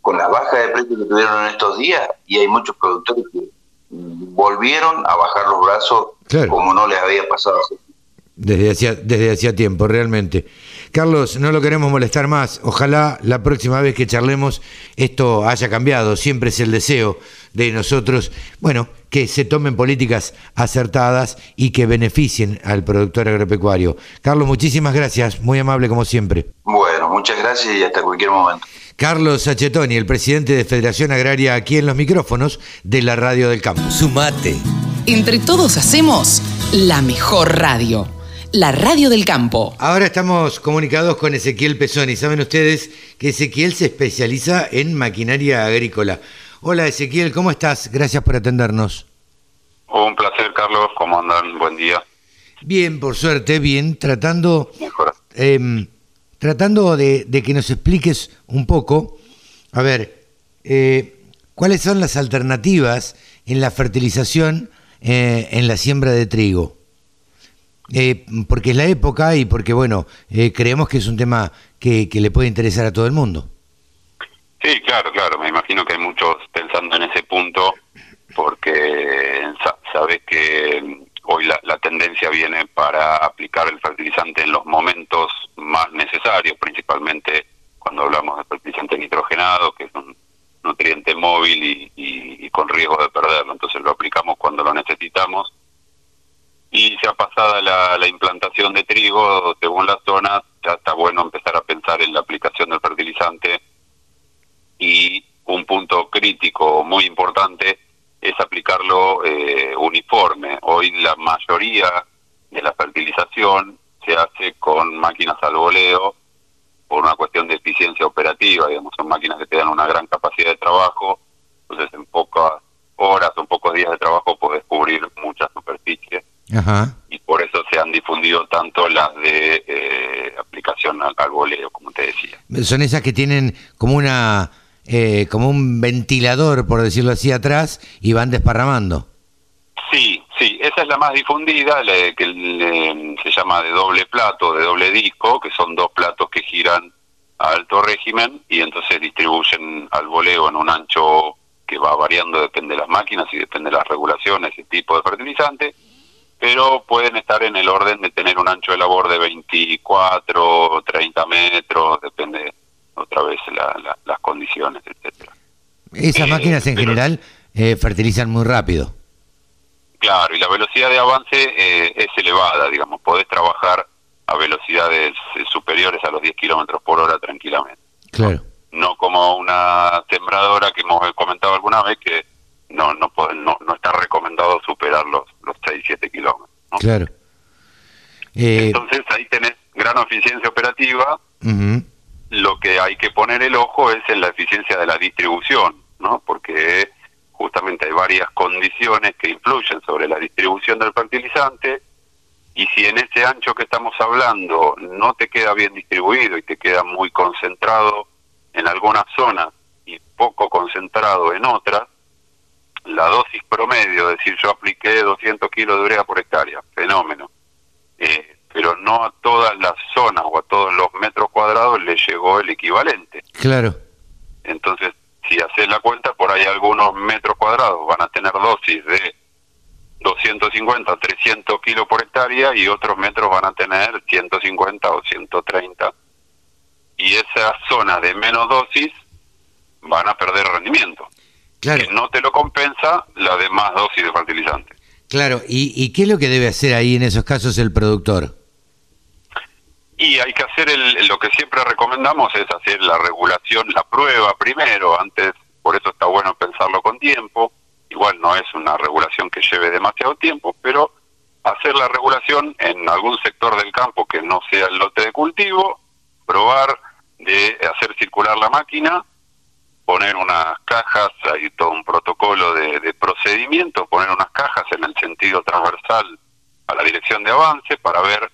E: con la baja de precios que tuvieron en estos días, y hay muchos productores que volvieron a bajar los brazos como no les había pasado
B: desde hacía, desde hacía tiempo, realmente. Carlos, no lo queremos molestar más. Ojalá la próxima vez que charlemos esto haya cambiado. Siempre es el deseo de nosotros, bueno, que se tomen políticas acertadas y que beneficien al productor agropecuario. Carlos, muchísimas gracias. Muy amable como siempre.
E: Bueno, muchas gracias y hasta cualquier momento.
B: Carlos Sachetoni, el presidente de Federación Agraria, aquí en los micrófonos de la Radio del Campo.
D: Sumate. Entre todos hacemos la mejor radio la radio del campo.
B: Ahora estamos comunicados con Ezequiel Pesoni. Saben ustedes que Ezequiel se especializa en maquinaria agrícola. Hola Ezequiel, ¿cómo estás? Gracias por atendernos.
F: Un placer, Carlos. ¿Cómo andan? Buen día.
B: Bien, por suerte, bien. Tratando, eh, tratando de, que nos expliques un poco, a ver, eh, cuáles son las alternativas en la fertilización eh, en la siembra de trigo. Eh, porque es la época y porque, bueno, eh, creemos que es un tema que, le puede interesar a todo el mundo.
F: Sí, claro, claro. Me imagino que hay muchos pensando en ese punto porque sabes que mm, hoy la, tendencia viene para aplicar el fertilizante en los momentos más necesarios, principalmente cuando hablamos de fertilizante nitrogenado, que es un nutriente móvil y con riesgo de perderlo. Entonces lo aplicamos cuando lo necesitamos y ya pasada la, la implantación de trigo, según las zonas, ya está bueno empezar a pensar en la aplicación del fertilizante y un punto crítico muy importante es aplicarlo eh, uniforme. Hoy la mayoría de la fertilización se hace con máquinas al voleo por una cuestión de eficiencia operativa, digamos, son máquinas que te dan una gran capacidad de trabajo, entonces en pocas horas o en pocos días de trabajo puedes cubrir mucha superficie y por eso se han difundido tanto las de eh, aplicación al, voleo, como te decía.
B: Son esas que tienen como una eh, como un ventilador, por decirlo así, atrás y van desparramando.
F: Sí, sí, esa es la más difundida, que se llama de doble plato, de doble disco, que son dos platos que giran a alto régimen y entonces distribuyen al voleo en un ancho que va variando, depende de las máquinas y depende de las regulaciones y tipo de fertilizante, pero pueden estar en el orden de tener un ancho de labor de 24, 30 metros, depende otra vez las condiciones, etcétera.
B: Esas eh, máquinas en general eh, fertilizan muy rápido.
F: Claro, y la velocidad de avance eh, es elevada, digamos, podés trabajar a velocidades superiores a los 10 kilómetros por hora tranquilamente.
B: Claro.
F: No como una sembradora que hemos comentado alguna vez que no no no, no está recomendado superar los, los 6, 7 kilómetros.
B: Claro.
F: Entonces ahí tenés gran eficiencia operativa. Lo que hay que poner el ojo es en la eficiencia de la distribución, ¿no? Porque justamente hay varias condiciones que influyen sobre la distribución del fertilizante y si en ese ancho que estamos hablando no te queda bien distribuido y te queda muy concentrado en algunas zonas y poco concentrado en otras, la dosis promedio, es decir, yo apliqué 200 kilos de urea por hectárea, fenómeno, eh, pero no a todas las zonas o a todos los metros cuadrados le llegó el equivalente.
B: Claro.
F: Entonces, si haces la cuenta, por ahí algunos metros cuadrados van a tener dosis de 250 300 kilos por hectárea y otros metros van a tener 150 o 130. Y esas zonas de menos dosis van a perder rendimiento.
B: Claro.
F: Que no te lo compensa la de más dosis de fertilizante.
B: Claro, ¿Y, ¿y qué es lo que debe hacer ahí en esos casos el productor?
F: Y hay que hacer el, lo que siempre recomendamos es hacer la regulación, la prueba primero, antes, por eso está bueno pensarlo con tiempo. Igual no es una regulación que lleve demasiado tiempo, pero hacer la regulación en algún sector del campo que no sea el lote de cultivo, probar de hacer circular la máquina, poner unas cajas, hay todo un protocolo de, de procedimiento, poner unas cajas en el sentido transversal a la dirección de avance para ver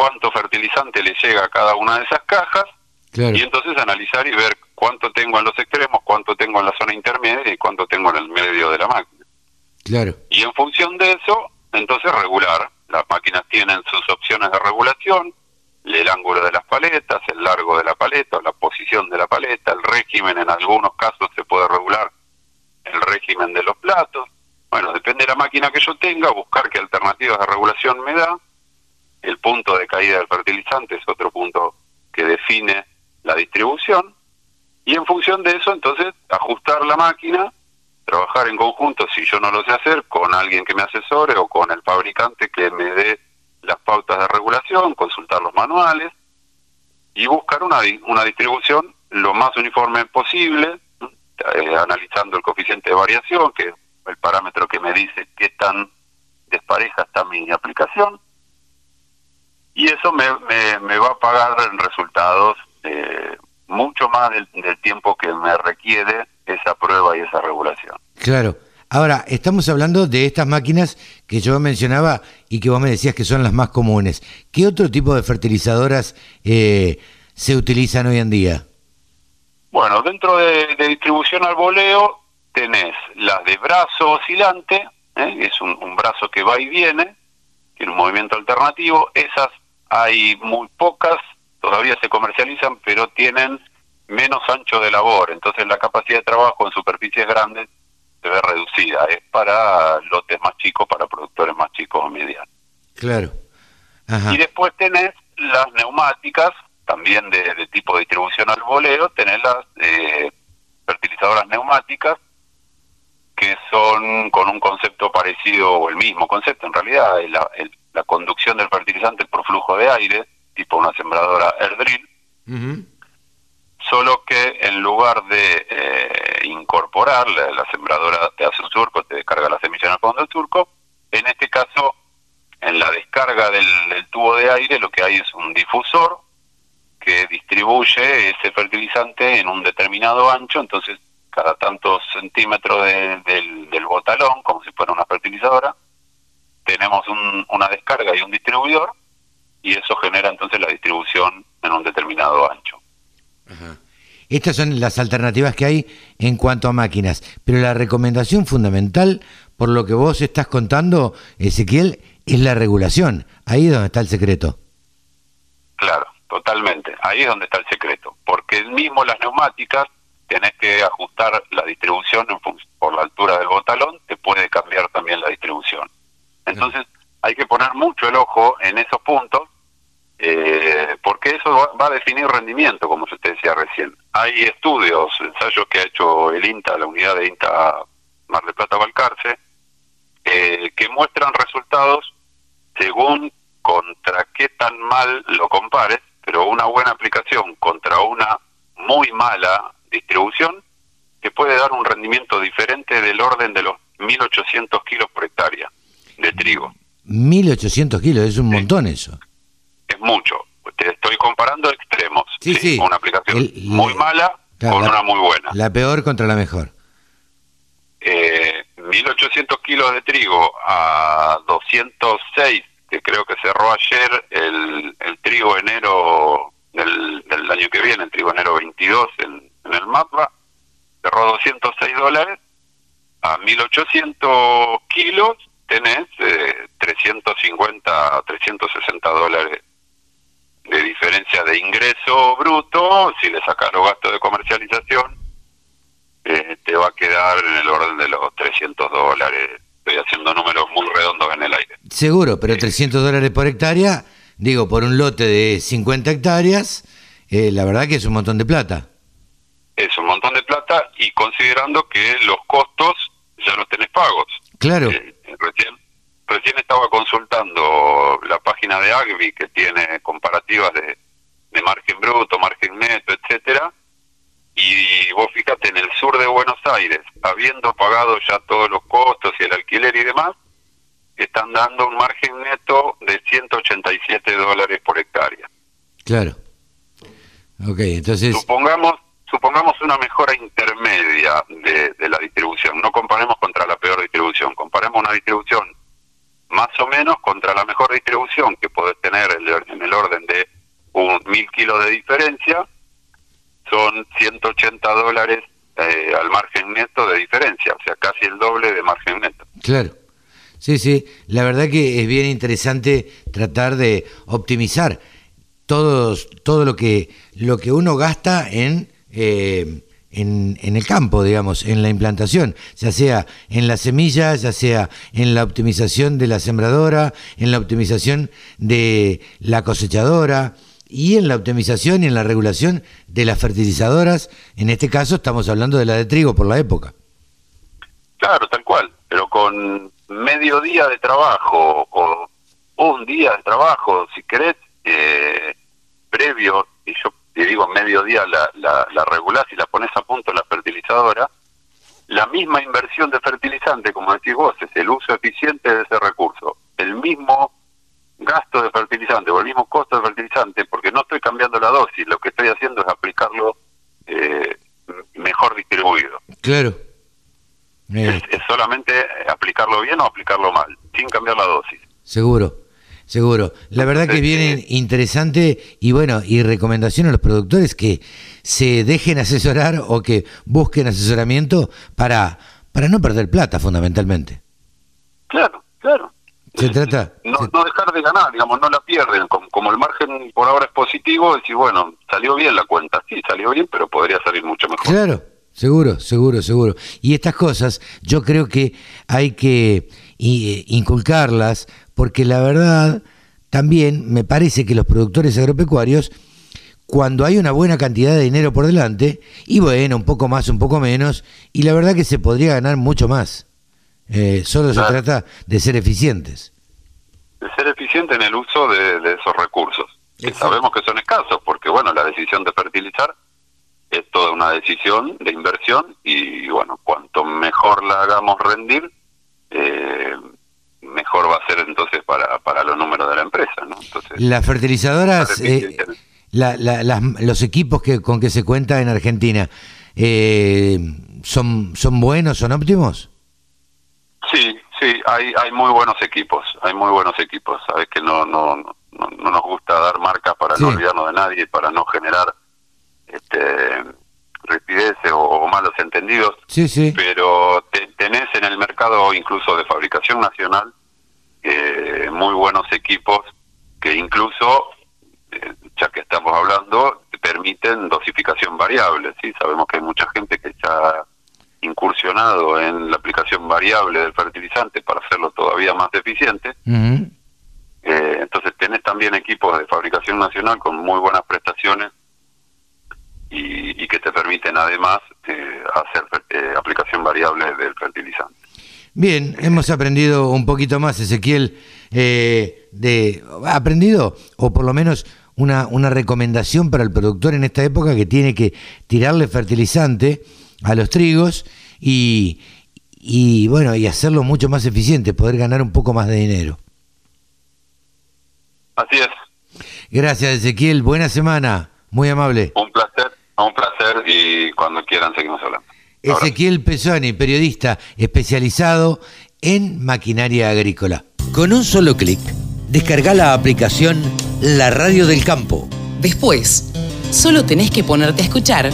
F: cuánto fertilizante le llega a cada una de esas cajas y entonces analizar y ver cuánto tengo en los extremos, cuánto tengo en la zona intermedia y cuánto tengo en el medio de la máquina.
B: Claro.
F: Y en función de eso, entonces regular. Las máquinas tienen sus opciones de regulación, el ángulo de las paletas, el largo de la paleta, la posición de la paleta, el régimen, en algunos casos se puede regular el régimen de los platos. Bueno, depende de la máquina que yo tenga, buscar qué alternativas de regulación me da el punto de caída del fertilizante es otro punto que define la distribución y en función de eso entonces ajustar la máquina, trabajar en conjunto si yo no lo sé hacer con alguien que me asesore o con el fabricante que me dé las pautas de regulación, consultar los manuales y buscar una, una distribución lo más uniforme posible, eh, analizando el coeficiente de variación, que es el parámetro que me dice qué tan despareja está mi aplicación, y eso me, me, va a pagar en resultados eh, mucho más del, tiempo que me requiere esa prueba y esa regulación.
B: Claro. Ahora, estamos hablando de estas máquinas que yo mencionaba y que vos me decías que son las más comunes. ¿Qué otro tipo de fertilizadoras eh, se utilizan hoy en día?
F: Bueno, dentro de, distribución al voleo tenés las de brazo oscilante, ¿eh? es un, un, brazo que va y viene, tiene un movimiento alternativo, esas hay muy pocas, todavía se comercializan, pero tienen menos ancho de labor, entonces la capacidad de trabajo en superficies grandes se ve reducida, es para lotes más chicos, para productores más chicos o medianos.
B: Claro.
F: Y después tenés las neumáticas, también de, tipo de distribución al voleo, tenés las eh, fertilizadoras neumáticas, que son con un concepto parecido, o el mismo concepto en realidad, el, la conducción del fertilizante por flujo de aire, tipo una sembradora air drill, solo que en lugar de eh, incorporar la, sembradora te hace un surco, te descarga la semilla en el fondo del surco, en este caso, en la descarga del, tubo de aire lo que hay es un difusor que distribuye ese fertilizante en un determinado ancho, entonces cada tantos centímetros del, del botalón, como si fuera una fertilizadora, tenemos una descarga y un distribuidor y eso genera entonces la distribución en un determinado ancho.
B: Estas son las alternativas que hay en cuanto a máquinas, pero la recomendación fundamental por lo que vos estás contando, Ezequiel, es la regulación. Ahí es donde está el secreto.
F: Claro, totalmente. Ahí es donde está el secreto. Porque mismo las neumáticas tenés que ajustar la distribución en por la altura del botalón, te puede cambiar también la distribución. Entonces hay que poner mucho el ojo en esos puntos, eh, porque eso va, a definir rendimiento, como usted decía recién. Hay estudios, ensayos que ha hecho el INTA, la unidad de INTA Mar de Plata Balcarce, eh, que muestran resultados según contra qué tan mal lo compares, pero una buena aplicación contra una muy mala distribución que puede dar un rendimiento diferente del orden de los 1.800 kilos por hectárea de trigo.
B: 1.800 kilos, es un montón eso.
F: Es mucho. Te estoy comparando extremos.
B: Sí, sí.
F: Una aplicación muy mala con una muy buena.
B: La peor contra la mejor.
F: Eh, 1.800 kilos de trigo a 206, que creo que cerró ayer el, el trigo enero del, del año que viene, el trigo enero 22 en, en el mapa, cerró 206 dólares, a 1800 kilos tenés eh, 350, 360 dólares de diferencia de ingreso bruto, si le sacas los gastos de comercialización, eh, te va a quedar en el orden de los 300 dólares. Estoy haciendo números muy redondos en el aire.
B: Seguro, pero 300 dólares por hectárea, digo, por un lote de 50 hectáreas, eh, la verdad que es un montón de plata
F: es un montón de plata y considerando que los costos ya los tenés pagos.
B: Claro.
F: Eh, recién, recién estaba consultando la página de Agvi que tiene comparativas de, de margen bruto, margen neto, etcétera. Y vos fíjate, en el sur de Buenos Aires, habiendo pagado ya todos los costos y el alquiler y demás, están dando un margen neto de 187 dólares por hectárea.
B: Claro. Ok, entonces...
F: Supongamos supongamos una mejora intermedia de, la distribución, no comparemos contra la peor distribución, comparemos una distribución más o menos contra la mejor distribución que puede tener en el orden de un mil kilos de diferencia, son 180 dólares eh, al margen neto de diferencia, o sea, casi el doble de margen neto.
B: Claro. Sí, sí, la verdad que es bien interesante tratar de optimizar todos, todo lo que, lo que uno gasta en eh, en, en, el campo, digamos, en la implantación, ya sea en la semilla, ya sea en la optimización de la sembradora, en la optimización de la cosechadora y en la optimización y en la regulación de las fertilizadoras. En este caso estamos hablando de la de trigo por la época.
F: Claro, tal cual, pero con medio día de trabajo o un día de trabajo, si querés, eh, previo, y yo te digo, mediodía la, la, la regulás y la pones a punto la fertilizadora, la misma inversión de fertilizante, como decís vos, es el uso eficiente de ese recurso. El mismo gasto de fertilizante o el mismo costo de fertilizante, porque no estoy cambiando la dosis, lo que estoy haciendo es aplicarlo eh, mejor distribuido.
B: Claro.
F: Es, es, solamente aplicarlo bien o aplicarlo mal, sin cambiar la dosis.
B: Seguro. Seguro. La verdad que viene interesante y bueno, y recomendación a los productores que se dejen asesorar o que busquen asesoramiento para, para no perder plata fundamentalmente.
F: Claro, claro.
B: Se trata...
F: No, no dejar de ganar, digamos, no la pierden. Como, el margen por ahora es positivo, decir, bueno, salió bien la cuenta. Sí, salió bien, pero podría salir mucho mejor.
B: Claro, seguro, seguro, seguro. Y estas cosas yo creo que hay que eh, inculcarlas porque la verdad también me parece que los productores agropecuarios, cuando hay una buena cantidad de dinero por delante, y bueno, un poco más, un poco menos, y la verdad que se podría ganar mucho más. Eh, solo se trata de ser eficientes.
F: De ser eficiente en el uso de, esos recursos, que sabemos que son escasos, porque bueno, la decisión de fertilizar es toda una decisión de inversión y bueno, cuanto mejor la hagamos rendir, eh, mejor va a ser entonces para, para los números de la empresa. ¿no? Entonces,
B: las fertilizadoras, eh, la, los equipos que con que se cuenta en Argentina, eh, ¿son, ¿son buenos, son óptimos?
F: Sí, sí, hay, hay muy buenos equipos, hay muy buenos equipos. Sabes que no, no, no, no nos gusta dar marcas para no olvidarnos de nadie, para no generar este ripideces o, malos entendidos.
B: Sí, sí.
F: Pero te, tenés en el mercado incluso de fabricación nacional eh, muy buenos equipos que incluso, eh, ya que estamos hablando, permiten dosificación variable. ¿sí? Sabemos que hay mucha gente que ha incursionado en la aplicación variable del fertilizante para hacerlo todavía más eficiente. Eh, entonces tenés también equipos de fabricación nacional con muy buenas prestaciones y, que te permiten además eh, hacer eh, aplicación variable del fertilizante.
B: Bien, hemos aprendido un poquito más, Ezequiel, de aprendido o por lo menos una, una recomendación para el productor en esta época que tiene que tirarle fertilizante a los trigos y, y bueno, y hacerlo mucho más eficiente, poder ganar un poco más de dinero.
F: Así es.
B: Gracias, Ezequiel. Buena semana. Muy amable.
F: Un placer, un placer y cuando quieran seguimos hablando.
B: Ezequiel Pesoni, periodista especializado en maquinaria agrícola. Con un solo clic, descarga la aplicación La Radio del Campo.
D: Después, solo tenés que ponerte a escuchar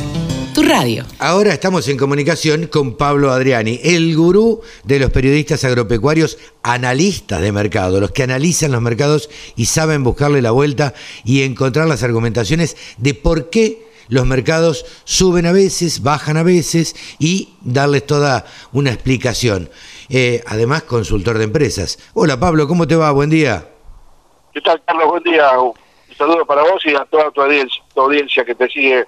D: tu radio.
B: Ahora estamos en comunicación con Pablo Adriani, el gurú de los periodistas agropecuarios, analistas de mercado, los que analizan los mercados y saben buscarle la vuelta y encontrar las argumentaciones de por qué los mercados suben a veces, bajan a veces y darles toda una explicación. Eh, además, consultor de empresas. Hola Pablo, ¿cómo te va? Buen día.
G: ¿Qué tal, Carlos? Buen día. Un saludo para vos y a toda tu audiencia, tu audiencia que te sigue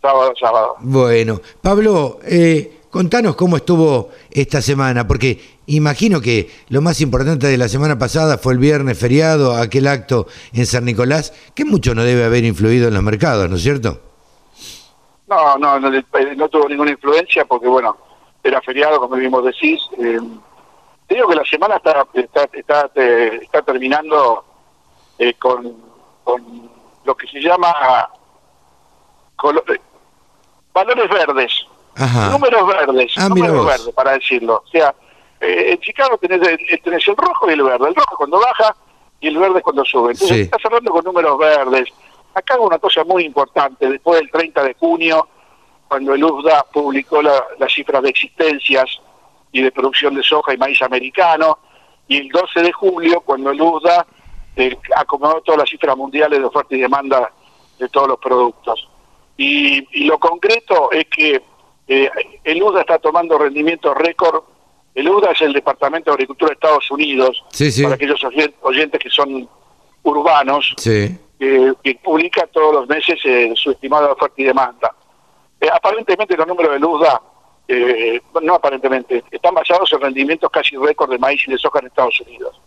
G: sábado sábado.
B: Bueno, Pablo, eh, contanos cómo estuvo esta semana, porque imagino que lo más importante de la semana pasada fue el viernes feriado, aquel acto en San Nicolás, que mucho no debe haber influido en los mercados, ¿no es cierto?
G: No, no, no, no tuvo ninguna influencia porque, bueno, era feriado, como vimos decís. Eh, te digo que la semana está, está, está, está terminando eh, con, con lo que se llama colores, valores verdes, números verdes,
B: ah,
G: números verdes, para decirlo. O sea, eh, en Chicago tenés, tenés, el rojo y el verde. El rojo cuando baja y el verde cuando sube. Entonces estás hablando con números verdes. Acá hago una cosa muy importante. Después del 30 de junio, cuando el USDA publicó las cifras de existencias y de producción de soja y maíz americano, y el 12 de julio, cuando el USDA eh, acomodó todas las cifras mundiales de oferta y demanda de todos los productos. Y, lo concreto es que eh, el UDA está tomando rendimientos récord. El UDA es el Departamento de Agricultura de Estados Unidos, para aquellos oyentes que son urbanos, que publica todos los meses eh, su estimado de oferta y demanda. Eh, aparentemente los números del UDA, no aparentemente, están basados en rendimientos casi récord de maíz y de soja en Estados Unidos.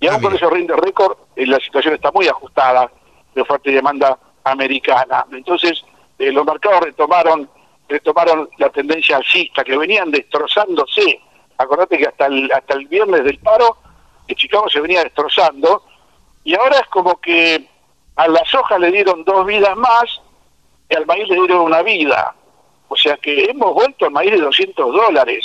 G: Y aún ah, con esos rinde récord, la situación está muy ajustada de oferta y demanda americana. Entonces, eh, los mercados retomaron retomaron la tendencia alcista, que venían destrozándose. Acordate que hasta el, hasta el viernes del paro, que Chicago se venía destrozando, y ahora es como que a la soja le dieron dos vidas más y al maíz le dieron una vida. O sea que hemos vuelto al maíz de 200 dólares.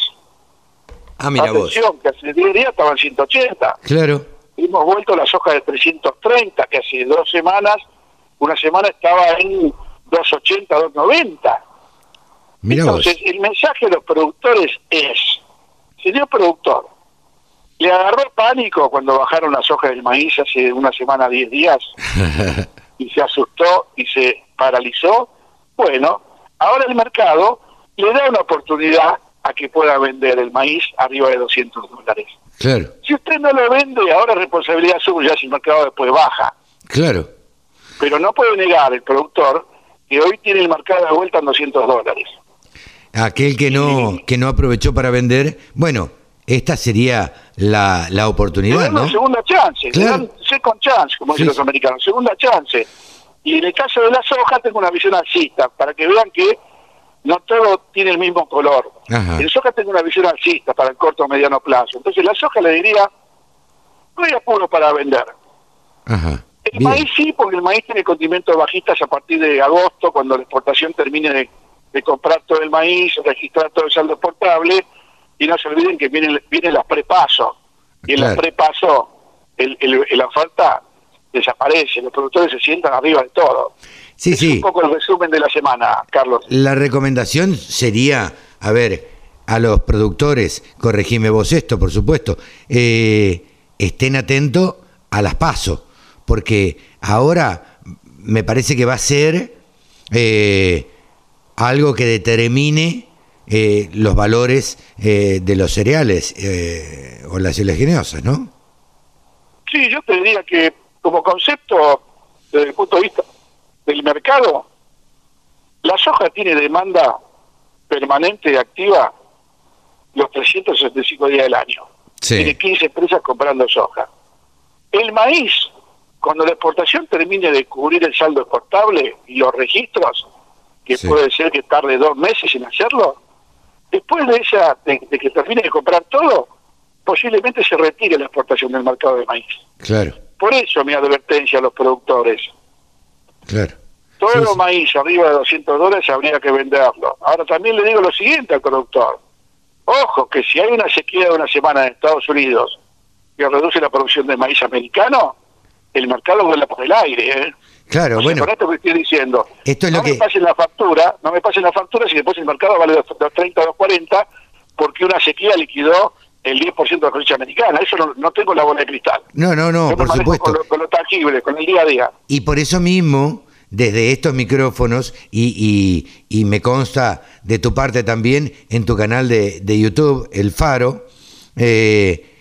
B: Ah, mira
G: Atención, que hace 10 días estaban 180.
B: Claro.
G: Hemos vuelto a la soja de 330, que hace dos semanas, una semana estaba en 280, 290. Entonces, el mensaje de los productores es, señor productor, ¿le agarró pánico cuando bajaron las hojas del maíz hace una semana, 10 días? y se asustó y se paralizó. Bueno, ahora el mercado le da una oportunidad a que pueda vender el maíz arriba de 200 dólares.
B: Claro.
G: Si usted no lo vende, ahora es responsabilidad suya si el mercado después baja.
B: Claro.
G: Pero no puede negar el productor que hoy tiene el mercado de vuelta en 200 dólares.
B: Aquel que no, que no aprovechó para vender, bueno, esta sería la, la oportunidad, ¿no?
G: segunda chance, claro. second chance, como dicen los americanos, segunda chance. Y en el caso de la soja tengo una visión alcista, para que vean que no todo tiene el mismo color. En la soja tengo una visión alcista para el corto o mediano plazo. Entonces la soja le diría, no hay apuro para vender.
B: Ajá.
G: El maíz sí, porque el maíz tiene condimentos bajistas a partir de agosto, cuando la exportación termine de, comprar todo el maíz, registrar todo el saldo exportable, y no se olviden que vienen, vienen las prepasos, y en las prepasos el, el, la oferta desaparece, los productores se sientan arriba de todo.
B: Sí,
G: es
B: sí.
G: un poco el resumen de la semana, Carlos.
B: La recomendación sería, a ver, a los productores, corregime vos esto, por supuesto, eh, estén atentos a las pasos, porque ahora me parece que va a ser eh, algo que determine eh, los valores de los cereales o las oleaginosas, ¿no?
G: Sí, yo te diría que como concepto, desde el punto de vista del mercado, la soja tiene demanda permanente y activa los 365 días del año. Tiene 15 empresas comprando soja. El maíz, cuando la exportación termine de cubrir el saldo exportable y los registros, que puede ser que tarde dos meses en hacerlo, después de esa de, que termine de comprar todo, posiblemente se retire la exportación del mercado de maíz.
B: Claro.
G: Por eso mi advertencia a los productores.
B: Claro.
G: Todo maíz arriba de 200 dólares habría que venderlo. Ahora también le digo lo siguiente al productor. Ojo, que si hay una sequía de una semana en Estados Unidos que reduce la producción de maíz americano, el mercado vuela por el aire. ¿eh?
B: Claro, bueno.
G: Con esto que estoy diciendo.
B: Esto es
G: no
B: lo
G: me
B: que...
G: pasen la factura, no me pasen la factura si después el mercado vale de 30 a 40 porque una sequía liquidó el 10% de la cosecha americana. Eso no, tengo la bola de cristal.
B: No, no, no, por supuesto.
G: con lo tangible, con el día a día.
B: Y por eso mismo desde estos micrófonos y, y, me consta de tu parte también en tu canal de, de YouTube, El Faro, eh,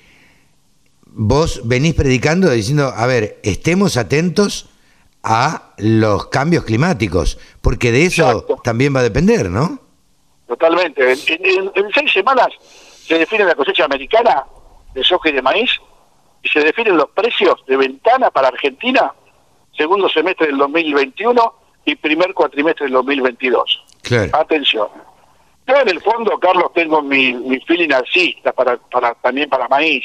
B: vos venís predicando diciendo, a ver, estemos atentos a los cambios climáticos, porque de eso también va a depender, ¿no?
G: Totalmente. En, en, seis semanas se define la cosecha americana de soja y de maíz y se definen los precios de ventana para Argentina segundo semestre del 2021 y primer cuatrimestre del 2022. Atención. Yo en el fondo, Carlos, tengo mi, mi feeling alcista para, para, también para maíz.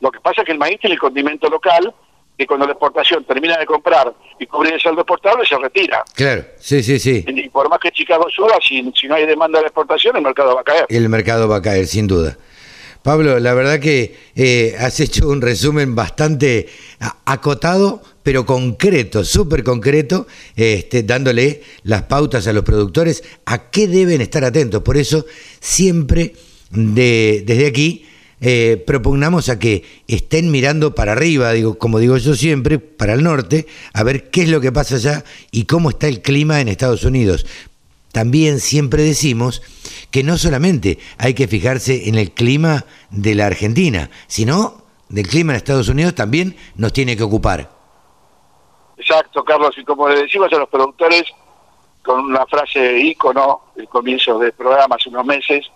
G: Lo que pasa es que el maíz tiene el condimento local que cuando la exportación termina de comprar y cubrir el saldo exportable se retira.
B: Claro, sí, sí, sí.
G: Y por más que Chicago suba, si, si no hay demanda de exportación, el mercado va a caer.
B: El mercado va a caer, sin duda. Pablo, la verdad que eh, has hecho un resumen bastante acotado, pero concreto, súper concreto, este, dándole las pautas a los productores a qué deben estar atentos. Por eso, siempre desde aquí eh, propugnamos a que estén mirando para arriba, digo, como digo yo siempre, para el norte, a ver qué es lo que pasa allá y cómo está el clima en Estados Unidos. También siempre decimos que no solamente hay que fijarse en el clima de la Argentina, sino del clima en Estados Unidos también nos tiene que ocupar.
G: Exacto, Carlos, y como le decimos a los productores, con una frase ícono del comienzo del programa hace unos meses,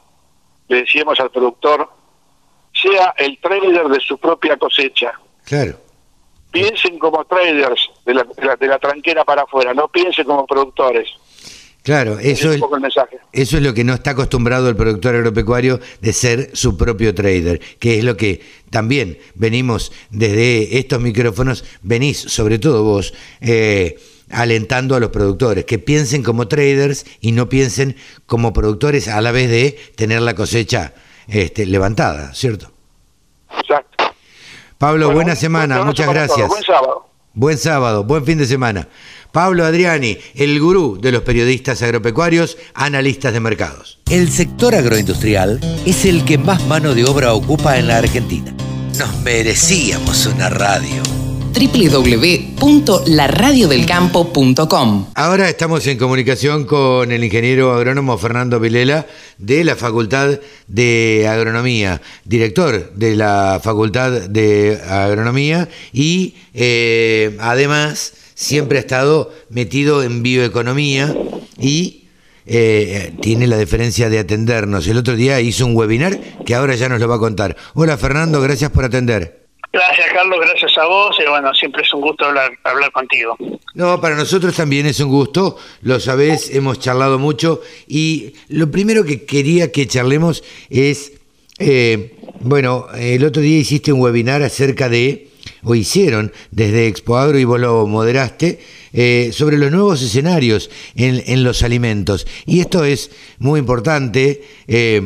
G: le decíamos al productor, sea el trader de su propia cosecha.
B: Claro.
G: Piensen como traders de la, de la tranquera para afuera, no piensen como productores.
B: Claro, eso es, eso es lo que no está acostumbrado el productor agropecuario de ser su propio trader, que es lo que también venimos desde estos micrófonos, venís, sobre todo vos, eh, alentando a los productores, que piensen como traders y no piensen como productores a la vez de tener la cosecha este, levantada, ¿cierto?
G: Exacto.
B: Pablo, buena semana, muchas gracias.
G: Buen sábado.
B: Buen sábado, buen fin de semana. Pablo Adriani, el gurú de los periodistas agropecuarios, analistas de mercados.
A: El sector agroindustrial es el que más mano de obra ocupa en la Argentina. Nos merecíamos una radio
D: www.laradiodelcampo.com.
B: Ahora estamos en comunicación con el ingeniero agrónomo Fernando Vilela de la Facultad de Agronomía, director de la Facultad de Agronomía y eh, además siempre ha estado metido en bioeconomía y eh, tiene la deferencia de atendernos. El otro día hizo un webinar que ahora ya nos lo va a contar. Hola Fernando, gracias por atender.
H: Gracias Carlos, gracias a vos y bueno, siempre es un gusto hablar, hablar contigo.
B: No, para nosotros también es un gusto, lo sabés, hemos charlado mucho y lo primero que quería que charlemos es, eh, bueno, el otro día hiciste un webinar acerca de o hicieron desde Expo Agro y vos lo moderaste, eh, sobre los nuevos escenarios en, los alimentos. Y esto es muy importante, eh,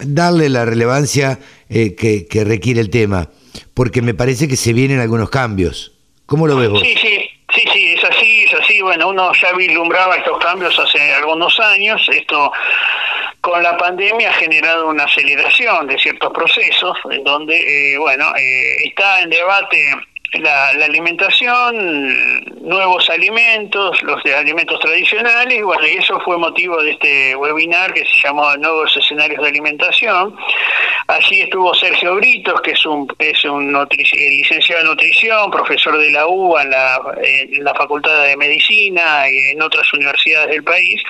B: darle la relevancia eh, que, requiere el tema, porque me parece que se vienen algunos cambios. ¿Cómo lo ves vos?
H: Sí, sí, sí, sí, es así, es así. Bueno, uno ya vislumbraba estos cambios hace algunos años. Esto con la pandemia ha generado una aceleración de ciertos procesos, en donde, eh, bueno, eh, está en debate la, alimentación, nuevos alimentos, los de alimentos tradicionales, y bueno, y eso fue motivo de este webinar que se llamó Nuevos Escenarios de Alimentación. Allí estuvo Sergio Britos, que es un, es un eh, licenciado en nutrición, profesor de la UBA en la, en la Facultad de Medicina y en otras universidades del país.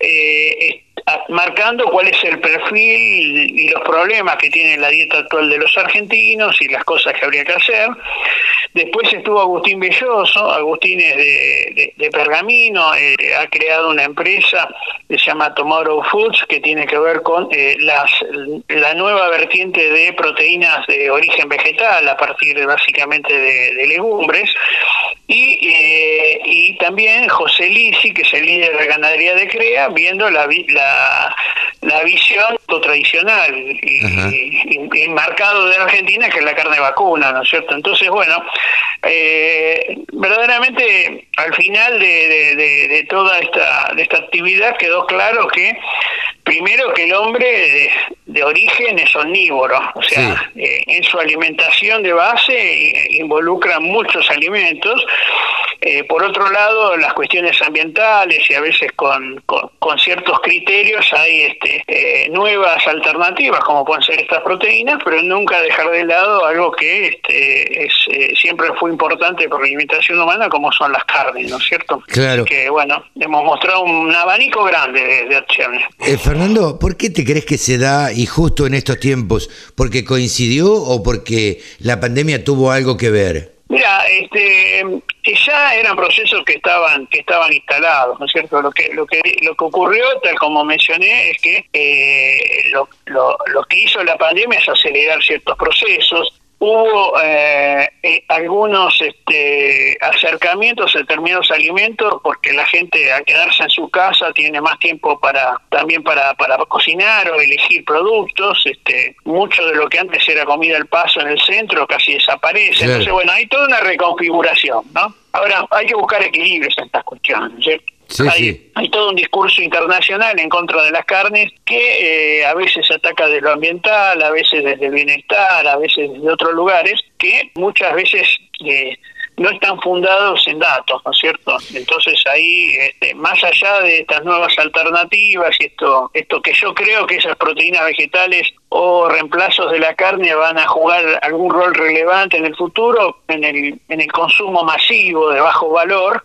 H: Eh, marcando cuál es el perfil y los problemas que tiene la dieta actual de los argentinos y las cosas que habría que hacer. Después estuvo Agustín Belloso, Agustín es de, Pergamino, eh, ha creado una empresa que se llama Tomorrow Foods, que tiene que ver con eh, las, la nueva vertiente de proteínas de origen vegetal, a partir básicamente de, legumbres. Y, eh, y también José Lisi, que es el líder de ganadería de CREA, viendo la, la, la visión tradicional y, marcado de Argentina, que es la carne vacuna, ¿no es cierto? Entonces, bueno, eh, verdaderamente al final de, toda esta, de esta actividad quedó claro que primero que el hombre de, origen es omnívoro, o sea, eh, en su alimentación de base eh, involucra muchos alimentos. Eh, por otro lado, las cuestiones ambientales y a veces con, con, ciertos criterios hay este, nuevas alternativas, como pueden ser estas proteínas, pero nunca dejar de lado algo que este, es, siempre fue importante por la alimentación humana, como son las carnes, ¿no es cierto?
B: Claro.
H: que, bueno, hemos mostrado un abanico grande de, de acciones.
B: Fernando, ¿por qué te crees que se da y justo en estos tiempos? ¿Porque coincidió o porque la pandemia tuvo algo que ver?
H: Mira, este, ya eran procesos que estaban que estaban instalados, ¿no es cierto? Lo que lo que lo que ocurrió, tal como mencioné, es que eh, lo, lo que hizo la pandemia es acelerar ciertos procesos hubo eh, eh, algunos este, acercamientos a determinados alimentos porque la gente al quedarse en su casa tiene más tiempo para también para, para cocinar o elegir productos este mucho de lo que antes era comida al paso en el centro casi desaparece. Entonces bueno hay toda una reconfiguración no ahora hay que buscar equilibrios en estas cuestiones hay, hay, todo un discurso internacional en contra de las carnes que eh, a veces ataca de lo ambiental, a veces desde el bienestar, a veces desde otros lugares, que muchas veces eh, no están fundados en datos, ¿no es cierto? Entonces ahí, este, más allá de estas nuevas alternativas y esto, esto que yo creo que esas proteínas vegetales o reemplazos de la carne van a jugar algún rol relevante en el futuro, en el, en el consumo masivo de bajo valor,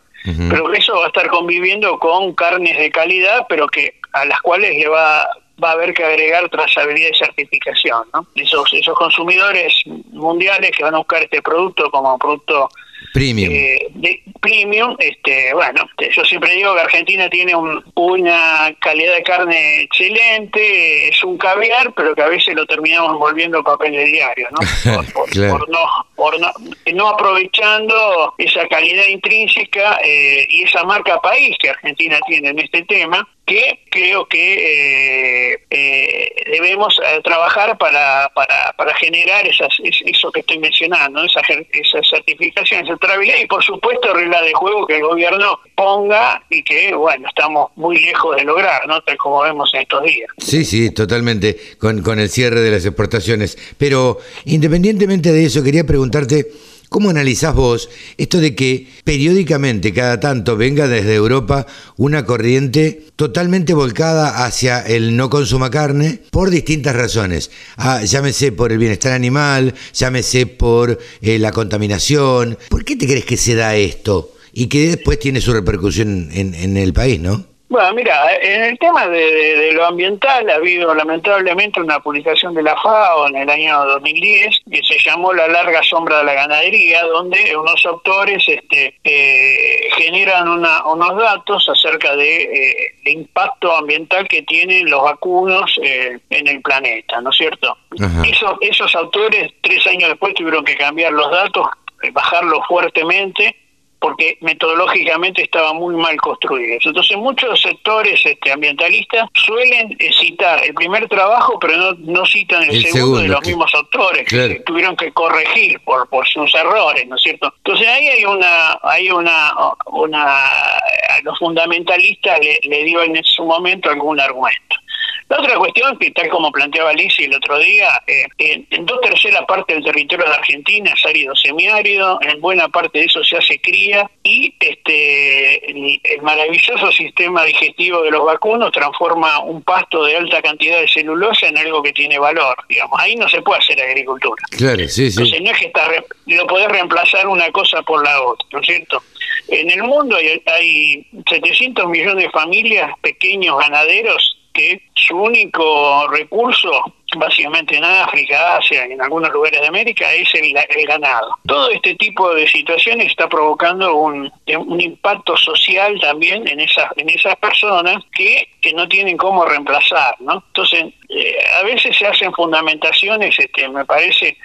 H: pero eso va a estar conviviendo con carnes de calidad, pero que a las cuales le va va a haber que agregar trazabilidad y certificación, ¿no? Esos esos consumidores mundiales que van a buscar este producto como producto
B: Premium.
H: Eh, de, premium, este, bueno, yo siempre digo que Argentina tiene una calidad de carne excelente, es un caviar, pero que a veces lo terminamos volviendo papel de diario, ¿no? Por, no, por no, no, aprovechando esa calidad intrínseca eh, y esa marca país que Argentina tiene en este tema, que creo que eh, eh, debemos eh, trabajar para, para, para generar esas, eso que estoy mencionando, esa, esa certificación, esa trazabilidad y por supuesto regla de juego que el gobierno ponga y que, bueno, estamos muy lejos de lograr, ¿no? Tal como vemos en estos días.
B: Sí, sí, totalmente, con, con el cierre de las exportaciones. Pero independientemente de eso, quería preguntarte... ¿Cómo analizás vos esto de que periódicamente, cada tanto, venga desde Europa una corriente totalmente volcada hacia el no consuma carne por distintas razones? Ah, llámese por el bienestar animal, llámese por eh, la contaminación. ¿Por qué te crees que se da esto? Y que después tiene su repercusión en, en el país, ¿no?
H: Bueno, mira, en el tema de, lo ambiental ha habido lamentablemente una publicación de la FAO en el año 2010 que se llamó La larga sombra de la ganadería, donde unos autores este, eh, generan unos datos acerca de eh, impacto ambiental que tienen los vacunos eh, en el planeta, ¿no es cierto? Esos, esos autores tres años después tuvieron que cambiar los datos, bajarlos fuertemente porque metodológicamente estaba muy mal construidos. Entonces muchos sectores este, ambientalistas suelen citar el primer trabajo, pero no, no citan el, segundo, de los mismos autores que tuvieron que corregir por, por sus errores, ¿no es cierto? Entonces ahí hay una, hay una, una a los fundamentalistas le, le dio en su momento algún argumento. La otra cuestión, que tal como planteaba Alicia el otro día, eh, en, dos terceras partes del territorio de Argentina es árido semiárido, en buena parte de eso se hace cría y este el, maravilloso sistema digestivo de los vacunos transforma un pasto de alta cantidad de celulosa en algo que tiene valor, digamos. Ahí no se puede hacer agricultura.
B: Claro, sí, sí.
H: Entonces no es que está, lo podés reemplazar una cosa por la otra, ¿no es cierto? En el mundo hay, hay 700 millones de familias, pequeños ganaderos, que su único recurso, básicamente en África, Asia y en algunos lugares de América, es el, ganado. Todo este tipo de situaciones está provocando un, un impacto social también en esas, en esas personas que, que no tienen cómo reemplazar, ¿no? Entonces, eh, a veces se hacen fundamentaciones, este, me parece,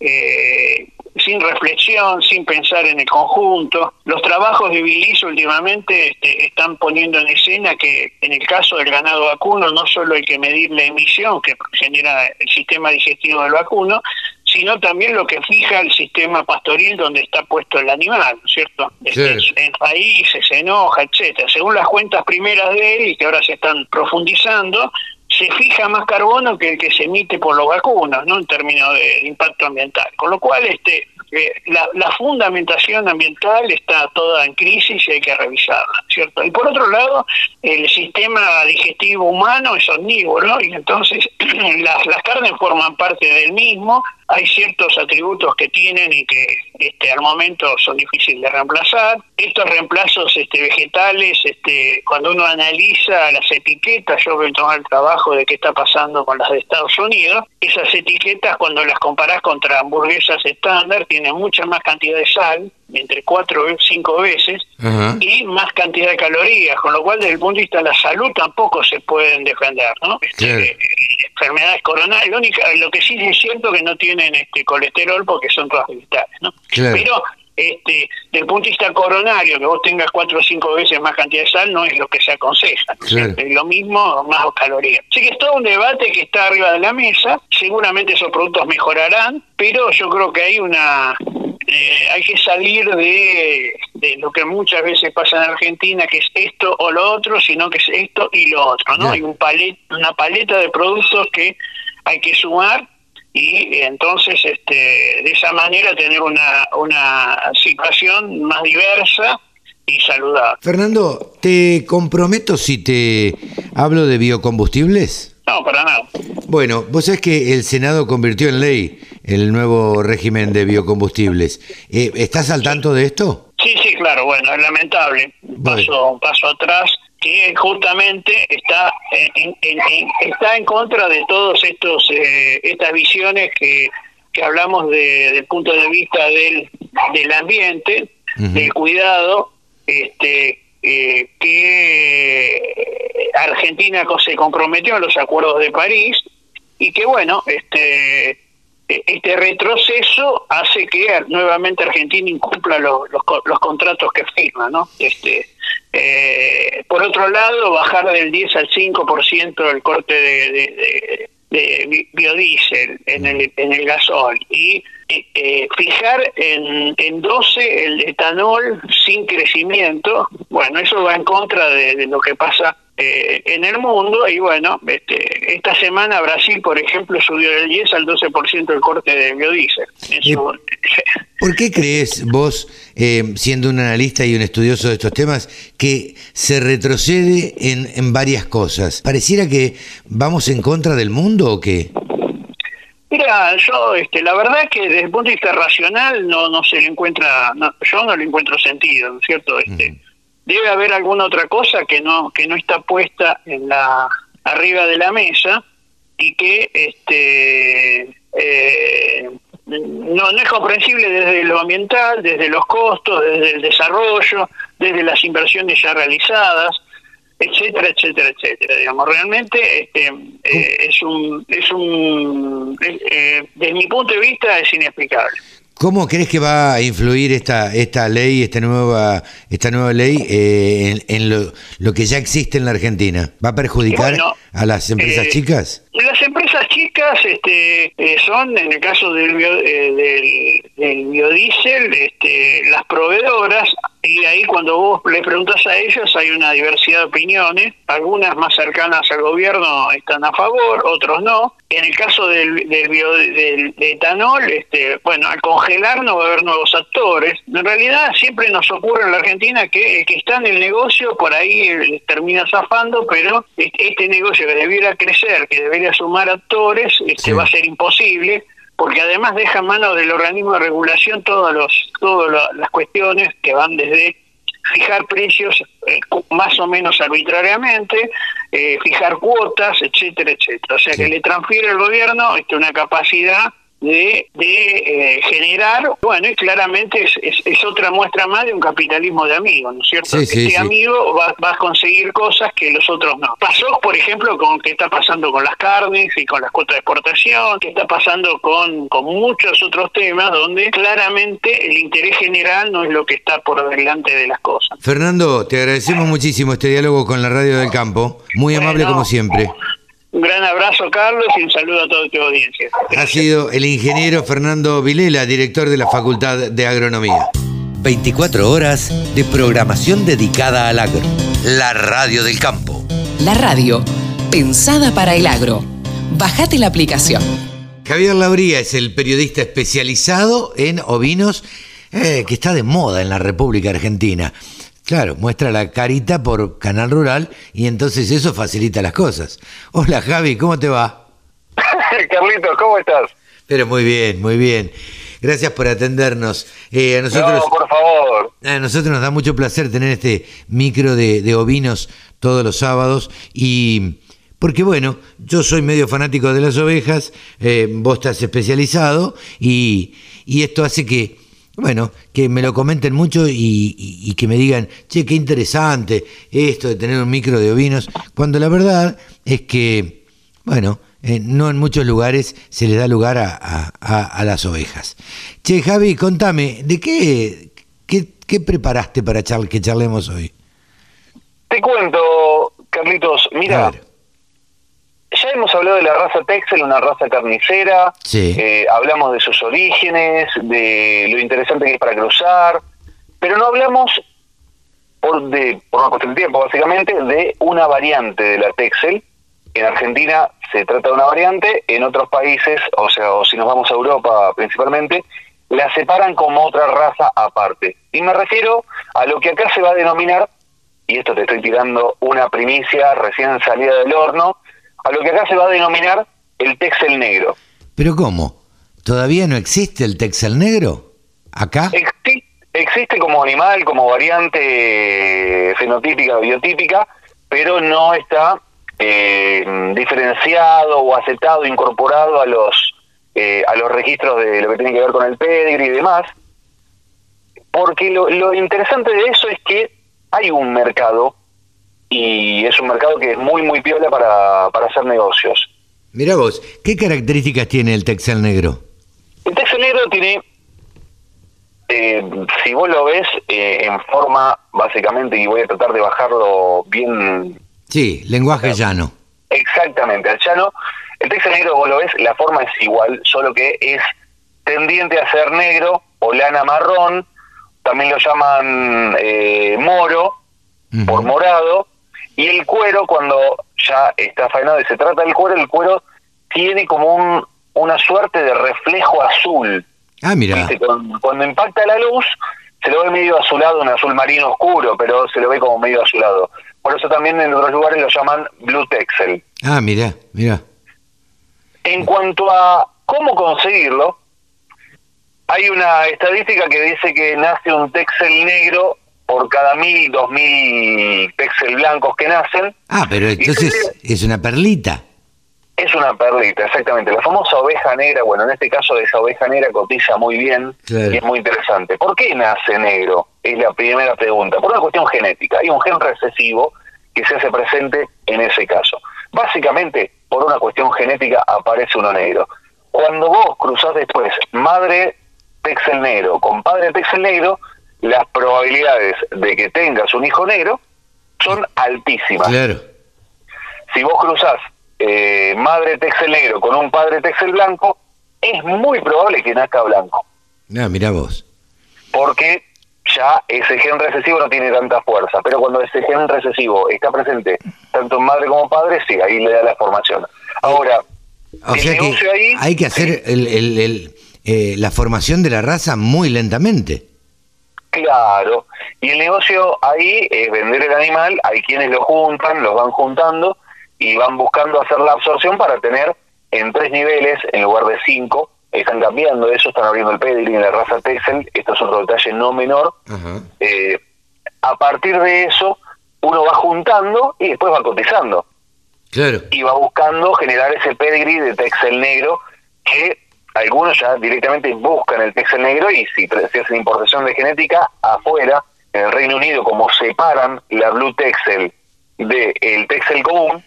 H: eh, sin reflexión, sin pensar en el conjunto. Los trabajos de Bilis últimamente este, están poniendo en escena que en el caso del ganado vacuno no solo hay que medir la emisión que genera el sistema digestivo del vacuno, sino también lo que fija el sistema pastoril donde está puesto el animal, ¿no es cierto? Este, en raíces, se enoja, etcétera. Según las cuentas primeras de él y que ahora se están profundizando, se fija más carbono que el que se emite por los vacunos, ¿no? En términos de impacto ambiental. Con lo cual, este, eh, la, fundamentación ambiental está toda en crisis y hay que revisarla, ¿cierto? Y por otro lado, el sistema digestivo humano es omnívoro y entonces las carnes forman parte del mismo hay ciertos atributos que tienen y que este, al momento son difíciles de reemplazar. Estos reemplazos este, vegetales, este, cuando uno analiza las etiquetas, yo voy a tomar el trabajo de qué está pasando con las de Estados Unidos, esas etiquetas cuando las comparás contra hamburguesas estándar tienen mucha más cantidad de sal, entre cuatro o cinco veces, y más cantidad de calorías, con lo cual desde el punto de vista de la salud tampoco se pueden defender, ¿no? Este, enfermedades coronarias, lo, lo que sí es cierto que no tienen este colesterol porque son todas vegetales, ¿no? Pero este, del punto de vista coronario, que vos tengas cuatro o cinco veces más cantidad de sal no es lo que se aconseja. Es lo mismo, más calorías. Así que es todo un debate que está arriba de la mesa. Seguramente esos productos mejorarán, pero yo creo que hay una eh, hay que salir de, lo que muchas veces pasa en Argentina, que es esto o lo otro, sino que es esto y lo otro, ¿no? Hay un palet, una paleta de productos que hay que sumar y entonces este, de esa manera tener una, una situación más diversa y saludable.
B: Fernando, ¿te comprometo si te hablo de biocombustibles?
H: No, para nada.
B: Bueno, vos sabés que el Senado convirtió en ley el nuevo régimen de biocombustibles. Eh, ¿Estás al tanto de esto?
H: Sí, sí, claro, bueno, es lamentable. Un paso, paso atrás que justamente está en, está en contra de todos estos eh, estas visiones que, que hablamos de, del punto de vista del, del ambiente, del cuidado, este eh, que Argentina se comprometió en los acuerdos de París y que bueno, este este retroceso hace que nuevamente Argentina incumpla los, los, contratos que firma, ¿no? Este, eh, por otro lado, bajar del 10 al 5% el corte de, de, biodiesel en el, en el gasol. Y eh, fijar en, en 12 el etanol sin crecimiento, bueno, eso va en contra de, lo que pasa eh, en el mundo y bueno, este, esta semana Brasil, por ejemplo, subió del 10 al 12% el corte de biodiesel.
B: ¿Por qué crees vos, eh, siendo un analista y un estudioso de estos temas, que se retrocede en, en varias cosas? ¿Pareciera que vamos en contra del mundo o qué?
H: Mira, yo, este, la verdad que desde el punto de vista racional no, no se le encuentra, yo no le encuentro sentido, ¿no es cierto? Este, Debe haber alguna otra cosa que no, que no está puesta en la arriba de la mesa y que este eh, no, no es comprensible desde lo ambiental, desde los costos, desde el desarrollo, desde las inversiones ya realizadas etcétera, etcétera, etcétera. Digamos, realmente este, eh, es un, es un, eh, desde mi punto de vista es inexplicable.
B: ¿Cómo crees que va a influir esta esta ley, esta nueva esta nueva ley eh, en, lo, lo, que ya existe en la Argentina? ¿Va a perjudicar a las empresas chicas?
H: Las empresas chicas este, son, en el caso del, del, del biodiesel, este, las proveedoras y ahí cuando vos le preguntas a ellos hay una diversidad de opiniones, algunas más cercanas al gobierno están a favor, otros no. En el caso del, del, bio, del etanol, este, bueno, al congelar no va a haber nuevos actores. En realidad siempre nos ocurre en la Argentina que el que está en el negocio por ahí eh, termina zafando, pero este negocio que debiera crecer, que debería sumar actores, este, va a ser imposible porque además deja en manos del organismo de regulación todos los, todas las cuestiones que van desde fijar precios eh, más o menos arbitrariamente, eh, fijar cuotas, etcétera, etcétera. O sea que le transfiere al gobierno este, una capacidad de, de eh, generar, bueno, y claramente es, es, otra muestra más de un capitalismo de amigos, ¿no es cierto? este amigo va, va, a conseguir cosas que los otros no. Pasó, por ejemplo, con qué está pasando con las carnes y con las cuotas de exportación, qué está pasando con, con muchos otros temas donde claramente el interés general no es lo que está por delante de las cosas.
B: Fernando, te agradecemos muchísimo este diálogo con la Radio del Campo, muy amable como siempre.
H: Un gran abrazo, Carlos, y un saludo a toda tu audiencia.
B: Ha sido el ingeniero Fernando Vilela, director de la Facultad de Agronomía.
A: 24 horas de programación dedicada al agro. La radio del campo.
D: La radio, pensada para el agro. Bajate la aplicación.
B: Javier Lauría es el periodista especializado en ovinos eh, que está de moda en la República Argentina. Claro, muestra la carita por Canal Rural y entonces eso facilita las cosas. Hola Javi, ¿cómo te va?
I: Carlitos, ¿cómo estás?
B: Pero muy bien, muy bien. Gracias por atendernos. Eh, a nosotros,
I: no, por favor.
B: A nosotros nos da mucho placer tener este micro de, ovinos todos los sábados y porque bueno, yo soy medio fanático de las ovejas, eh, vos estás especializado y, y esto hace que bueno, que me lo comenten mucho y, que me digan, che, qué interesante esto de tener un micro de ovinos, cuando la verdad es que, bueno, eh, no en muchos lugares se le da lugar a, las ovejas. Che, Javi, contame, ¿de qué, qué, preparaste para que charlemos hoy?
I: Te cuento, Carlitos, mira, ya hemos hablado de la raza Texel, una raza carnicera, eh, hablamos de sus orígenes, de lo interesante que es para cruzar, pero no hablamos, por, de, por una cuestión de tiempo básicamente, de una variante de la Texel. En Argentina se trata de una variante, en otros países, o sea, o si nos vamos a Europa principalmente, la separan como otra raza aparte. Y me refiero a lo que acá se va a denominar, y esto te estoy tirando una primicia recién salida del horno, a lo que acá se va a denominar el texel negro.
B: ¿Pero cómo? ¿Todavía no existe el texel negro? ¿Acá?
I: existe como animal, como variante fenotípica, biotípica, pero no está eh, diferenciado o aceptado, incorporado a los eh, a los registros de lo que tiene que ver con el pedigree y demás. Porque lo, lo interesante de eso es que hay un mercado y es un mercado que es muy, muy piola para, para hacer negocios.
B: Mira vos, ¿qué características tiene el Texel negro?
I: El Texel negro tiene, eh, si vos lo ves eh, en forma, básicamente, y voy a tratar de bajarlo bien...
B: Sí, lenguaje llano.
I: Exactamente, al llano. El Texel negro, vos lo ves, la forma es igual, solo que es tendiente a ser negro o lana marrón, también lo llaman eh, moro, por morado, y el cuero, cuando ya está faenado y se trata del cuero, el cuero tiene como un, una suerte de reflejo azul.
B: Ah, mira.
I: Cuando, impacta la luz, se lo ve medio azulado, un azul marino oscuro, pero se lo ve como medio azulado. Por eso también en otros lugares lo llaman Blue Texel.
B: Ah, mira, mira.
I: En cuanto a cómo conseguirlo, hay una estadística que dice que nace un Texel negro por cada mil, dos mil pexel blancos que nacen.
B: Ah, pero entonces es una perlita.
I: Es una perlita, exactamente. La famosa oveja negra, bueno, en este caso esa oveja negra cotiza muy bien y es muy interesante. ¿Por qué nace negro? Es la primera pregunta. Por una cuestión genética. Hay un gen recesivo que se hace presente en ese caso. Básicamente, por una cuestión genética aparece uno negro. Cuando vos cruzás después madre pexel negro con padre pexel negro, las probabilidades de que tengas un hijo negro son altísimas.
B: Claro.
I: Si vos cruzás eh, madre texel negro con un padre texel blanco, es muy probable que nazca blanco.
B: Ah, mira vos.
I: Porque ya ese gen recesivo no tiene tanta fuerza. Pero cuando ese gen recesivo está presente tanto en madre como padre, sí, ahí le da la formación. Ahora,
B: o sea que hay que hacer el, eh, la formación de la raza muy lentamente.
I: Claro, y el negocio ahí es vender el animal, hay quienes lo juntan, los van juntando y van buscando hacer la absorción para tener en tres niveles en lugar de cinco. Están cambiando eso, están abriendo el pedigree en la raza Texel, esto es otro detalle no menor. Eh, a partir de eso, uno va juntando y después va cotizando.
B: Claro.
I: Y va buscando generar ese pedigree de Texel negro que algunos ya directamente buscan el Texel negro y si hacen importación de genética afuera, en el Reino Unido, como separan la Blue Texel del el Texel común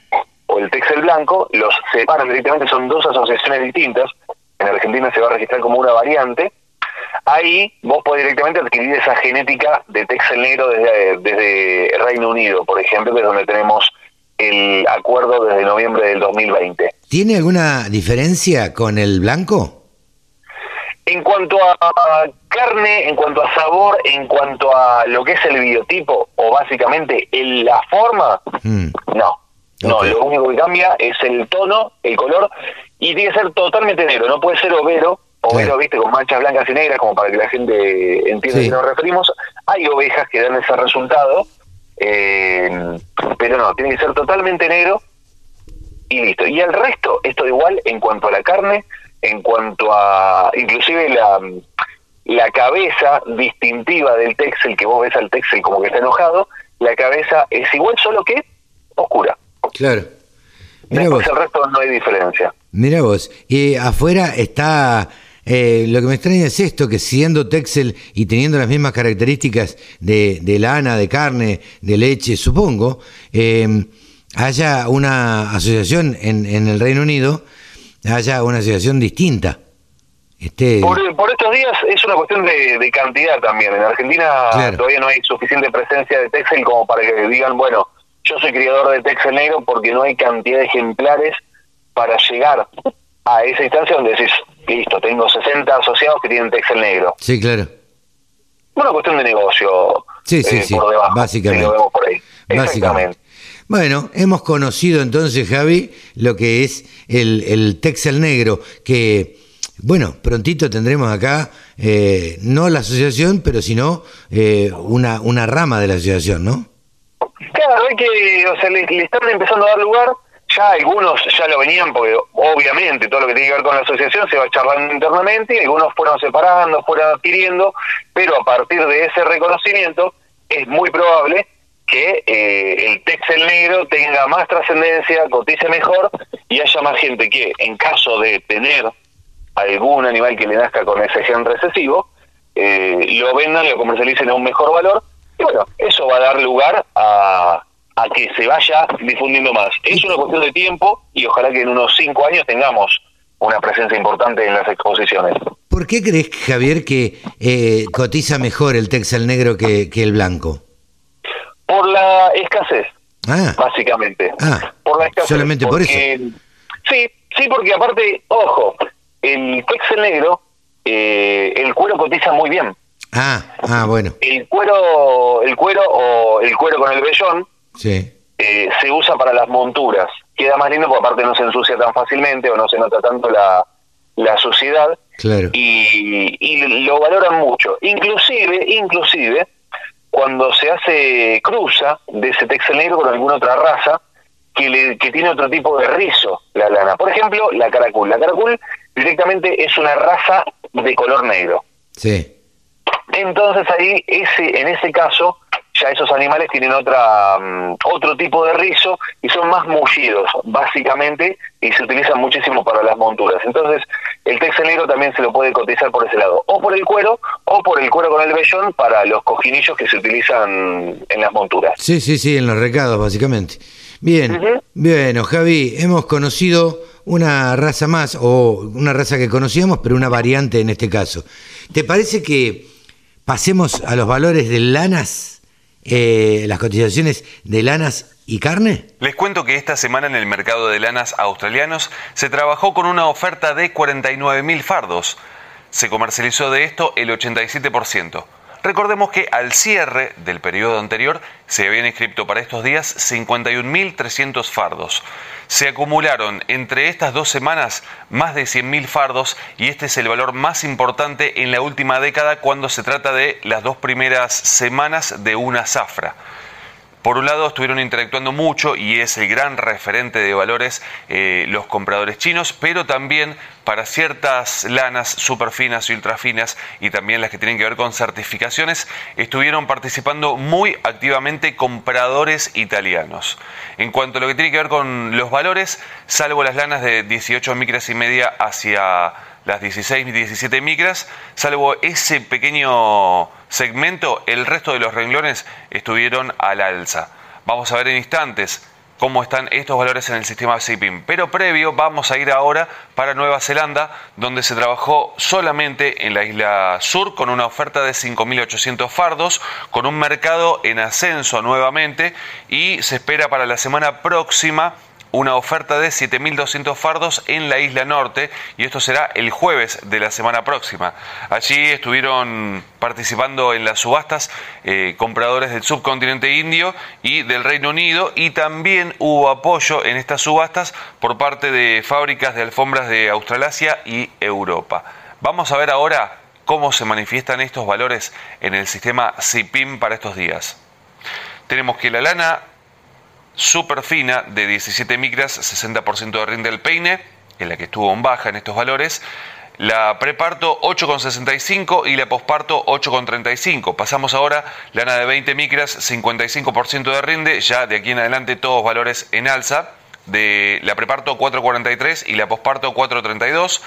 I: o el Texel blanco, los separan directamente, son dos asociaciones distintas. En Argentina se va a registrar como una variante. Ahí vos podés directamente adquirir esa genética de Texel negro desde, desde Reino Unido, por ejemplo, que es donde tenemos el acuerdo desde noviembre del 2020.
B: ¿Tiene alguna diferencia con el blanco?
I: En cuanto a carne, en cuanto a sabor, en cuanto a lo que es el biotipo o básicamente en la forma, mm. no. No, lo único que cambia es el tono, el color, y tiene que ser totalmente negro, no puede ser overo, overo, viste, con manchas blancas y negras, como para que la gente entienda a qué nos referimos. Hay ovejas que dan ese resultado, eh, pero no, tiene que ser totalmente negro y listo. Y el resto, esto igual en cuanto a la carne, en cuanto a inclusive la, la cabeza distintiva del Texel, que vos ves al Texel como que está enojado, la cabeza es igual, solo que oscura.
B: Claro.
I: Mira Después el resto no hay diferencia.
B: Mira vos, y afuera está eh, lo que me extraña es esto, que siendo Texel y teniendo las mismas características de, de lana, de carne, de leche, supongo, eh, haya una asociación en, en, el Reino Unido, haya una asociación distinta.
I: Este... Por, estos días es una cuestión de, cantidad también. En Argentina todavía no hay suficiente presencia de Texel como para que digan, bueno, yo soy criador de Texel negro porque no hay cantidad de ejemplares para llegar a esa instancia donde decís, listo, tengo 60 asociados que tienen Texel negro.
B: Sí, claro.
I: Una cuestión de negocio.
B: Sí, sí, eh, sí. básicamente. Básicamente. Bueno, hemos conocido entonces, Javi, lo que es el, el Texel negro, que, bueno, prontito tendremos acá, eh, no la asociación, pero sino eh, una, una rama de la asociación, ¿no?
I: Claro, hay que, o sea, le están empezando a dar lugar ya algunos ya lo venían porque obviamente todo lo que tiene que ver con la asociación se va charlando internamente y algunos fueron separando, fueron adquiriendo, pero a partir de ese reconocimiento es muy probable que eh, el Texel negro tenga más trascendencia, cotice mejor y haya más gente que en caso de tener algún animal que le nazca con ese gen recesivo, eh, lo vendan, lo comercialicen a un mejor valor y bueno, eso va a dar lugar a a que se vaya difundiendo más. Es una cuestión de tiempo y ojalá que en unos cinco años tengamos una presencia importante en las exposiciones.
B: ¿Por qué crees, Javier, que eh, cotiza mejor el Texel negro que, el blanco?
I: Por la escasez, ah. básicamente.
B: Ah,
I: por la escasez.
B: Solamente por eso.
I: Sí, sí, porque aparte, ojo, el Texel negro, eh, el cuero cotiza muy bien.
B: Ah, ah, bueno.
I: El cuero, el cuero o el cuero con el vellón
B: sí.
I: Eh, se usa para las monturas. Queda más lindo porque aparte no se ensucia tan fácilmente o no se nota tanto la, la suciedad.
B: Claro.
I: Y, y lo valoran mucho. Inclusive, inclusive, cuando se hace cruza de ese texel negro con alguna otra raza que, le, que tiene otro tipo de rizo, la lana. Por ejemplo, la caracul. La caracul directamente es una raza de color negro.
B: Sí.
I: Entonces ahí, ese, en ese caso, ya esos animales tienen otra mm, otro tipo de rizo y son más mullidos, básicamente, y se utilizan muchísimo para las monturas. Entonces, el texel negro también se lo puede cotizar por ese lado, o por el cuero, o por el cuero con el vellón para los cojinillos que se utilizan en las monturas.
B: Sí, sí, sí, en los recados, básicamente. Bien, bueno, Javi, hemos conocido una raza más, o una raza que conocíamos, pero una variante en este caso. ¿Te parece que pasemos a los valores de lanas? Eh, las cotizaciones de lanas y carne?
J: Les cuento que esta semana en el mercado de lanas australianos se trabajó con una oferta de 49.000 fardos. Se comercializó de esto el 87%. Recordemos que al cierre del periodo anterior se habían inscrito para estos días 51.300 fardos. Se acumularon entre estas dos semanas más de 100.000 fardos y este es el valor más importante en la última década cuando se trata de las dos primeras semanas de una zafra. Por un lado, estuvieron interactuando mucho y es el gran referente de valores eh, los compradores chinos, pero también para ciertas lanas super finas y ultra finas y también las que tienen que ver con certificaciones, estuvieron participando muy activamente compradores italianos. En cuanto a lo que tiene que ver con los valores, salvo las lanas de 18 micras y media hacia las 16 y 17 micras, salvo ese pequeño segmento, el resto de los renglones estuvieron al alza. Vamos a ver en instantes cómo están estos valores en el sistema CIPIM. Pero previo vamos a ir ahora para Nueva Zelanda, donde se trabajó solamente en la isla sur con una oferta de 5.800 fardos, con un mercado en ascenso nuevamente y se espera para la semana próxima una oferta de 7.200 fardos en la isla norte y esto será el jueves de la semana próxima. Allí estuvieron participando en las subastas eh, compradores del subcontinente indio y del Reino Unido y también hubo apoyo en estas subastas por parte de fábricas de alfombras de Australasia y Europa. Vamos a ver ahora cómo se manifiestan estos valores en el sistema CIPIM para estos días. Tenemos que la lana super fina de 17 micras, 60% de rinde del peine, en la que estuvo en baja en estos valores. La preparto 8,65 y la posparto 8,35. Pasamos ahora lana de 20 micras, 55% de rinde, ya de aquí en adelante todos valores en alza. De la preparto 4,43 y la posparto 4,32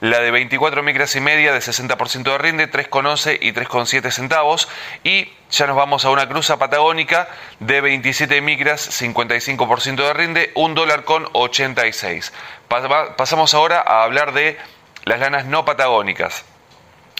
J: la de 24 micras y media de 60% de rinde, 3,11 y 3,7 centavos. Y ya nos vamos a una cruza patagónica de 27 micras, 55% de rinde, 1 dólar con 86. Pasamos ahora a hablar de las lanas no patagónicas.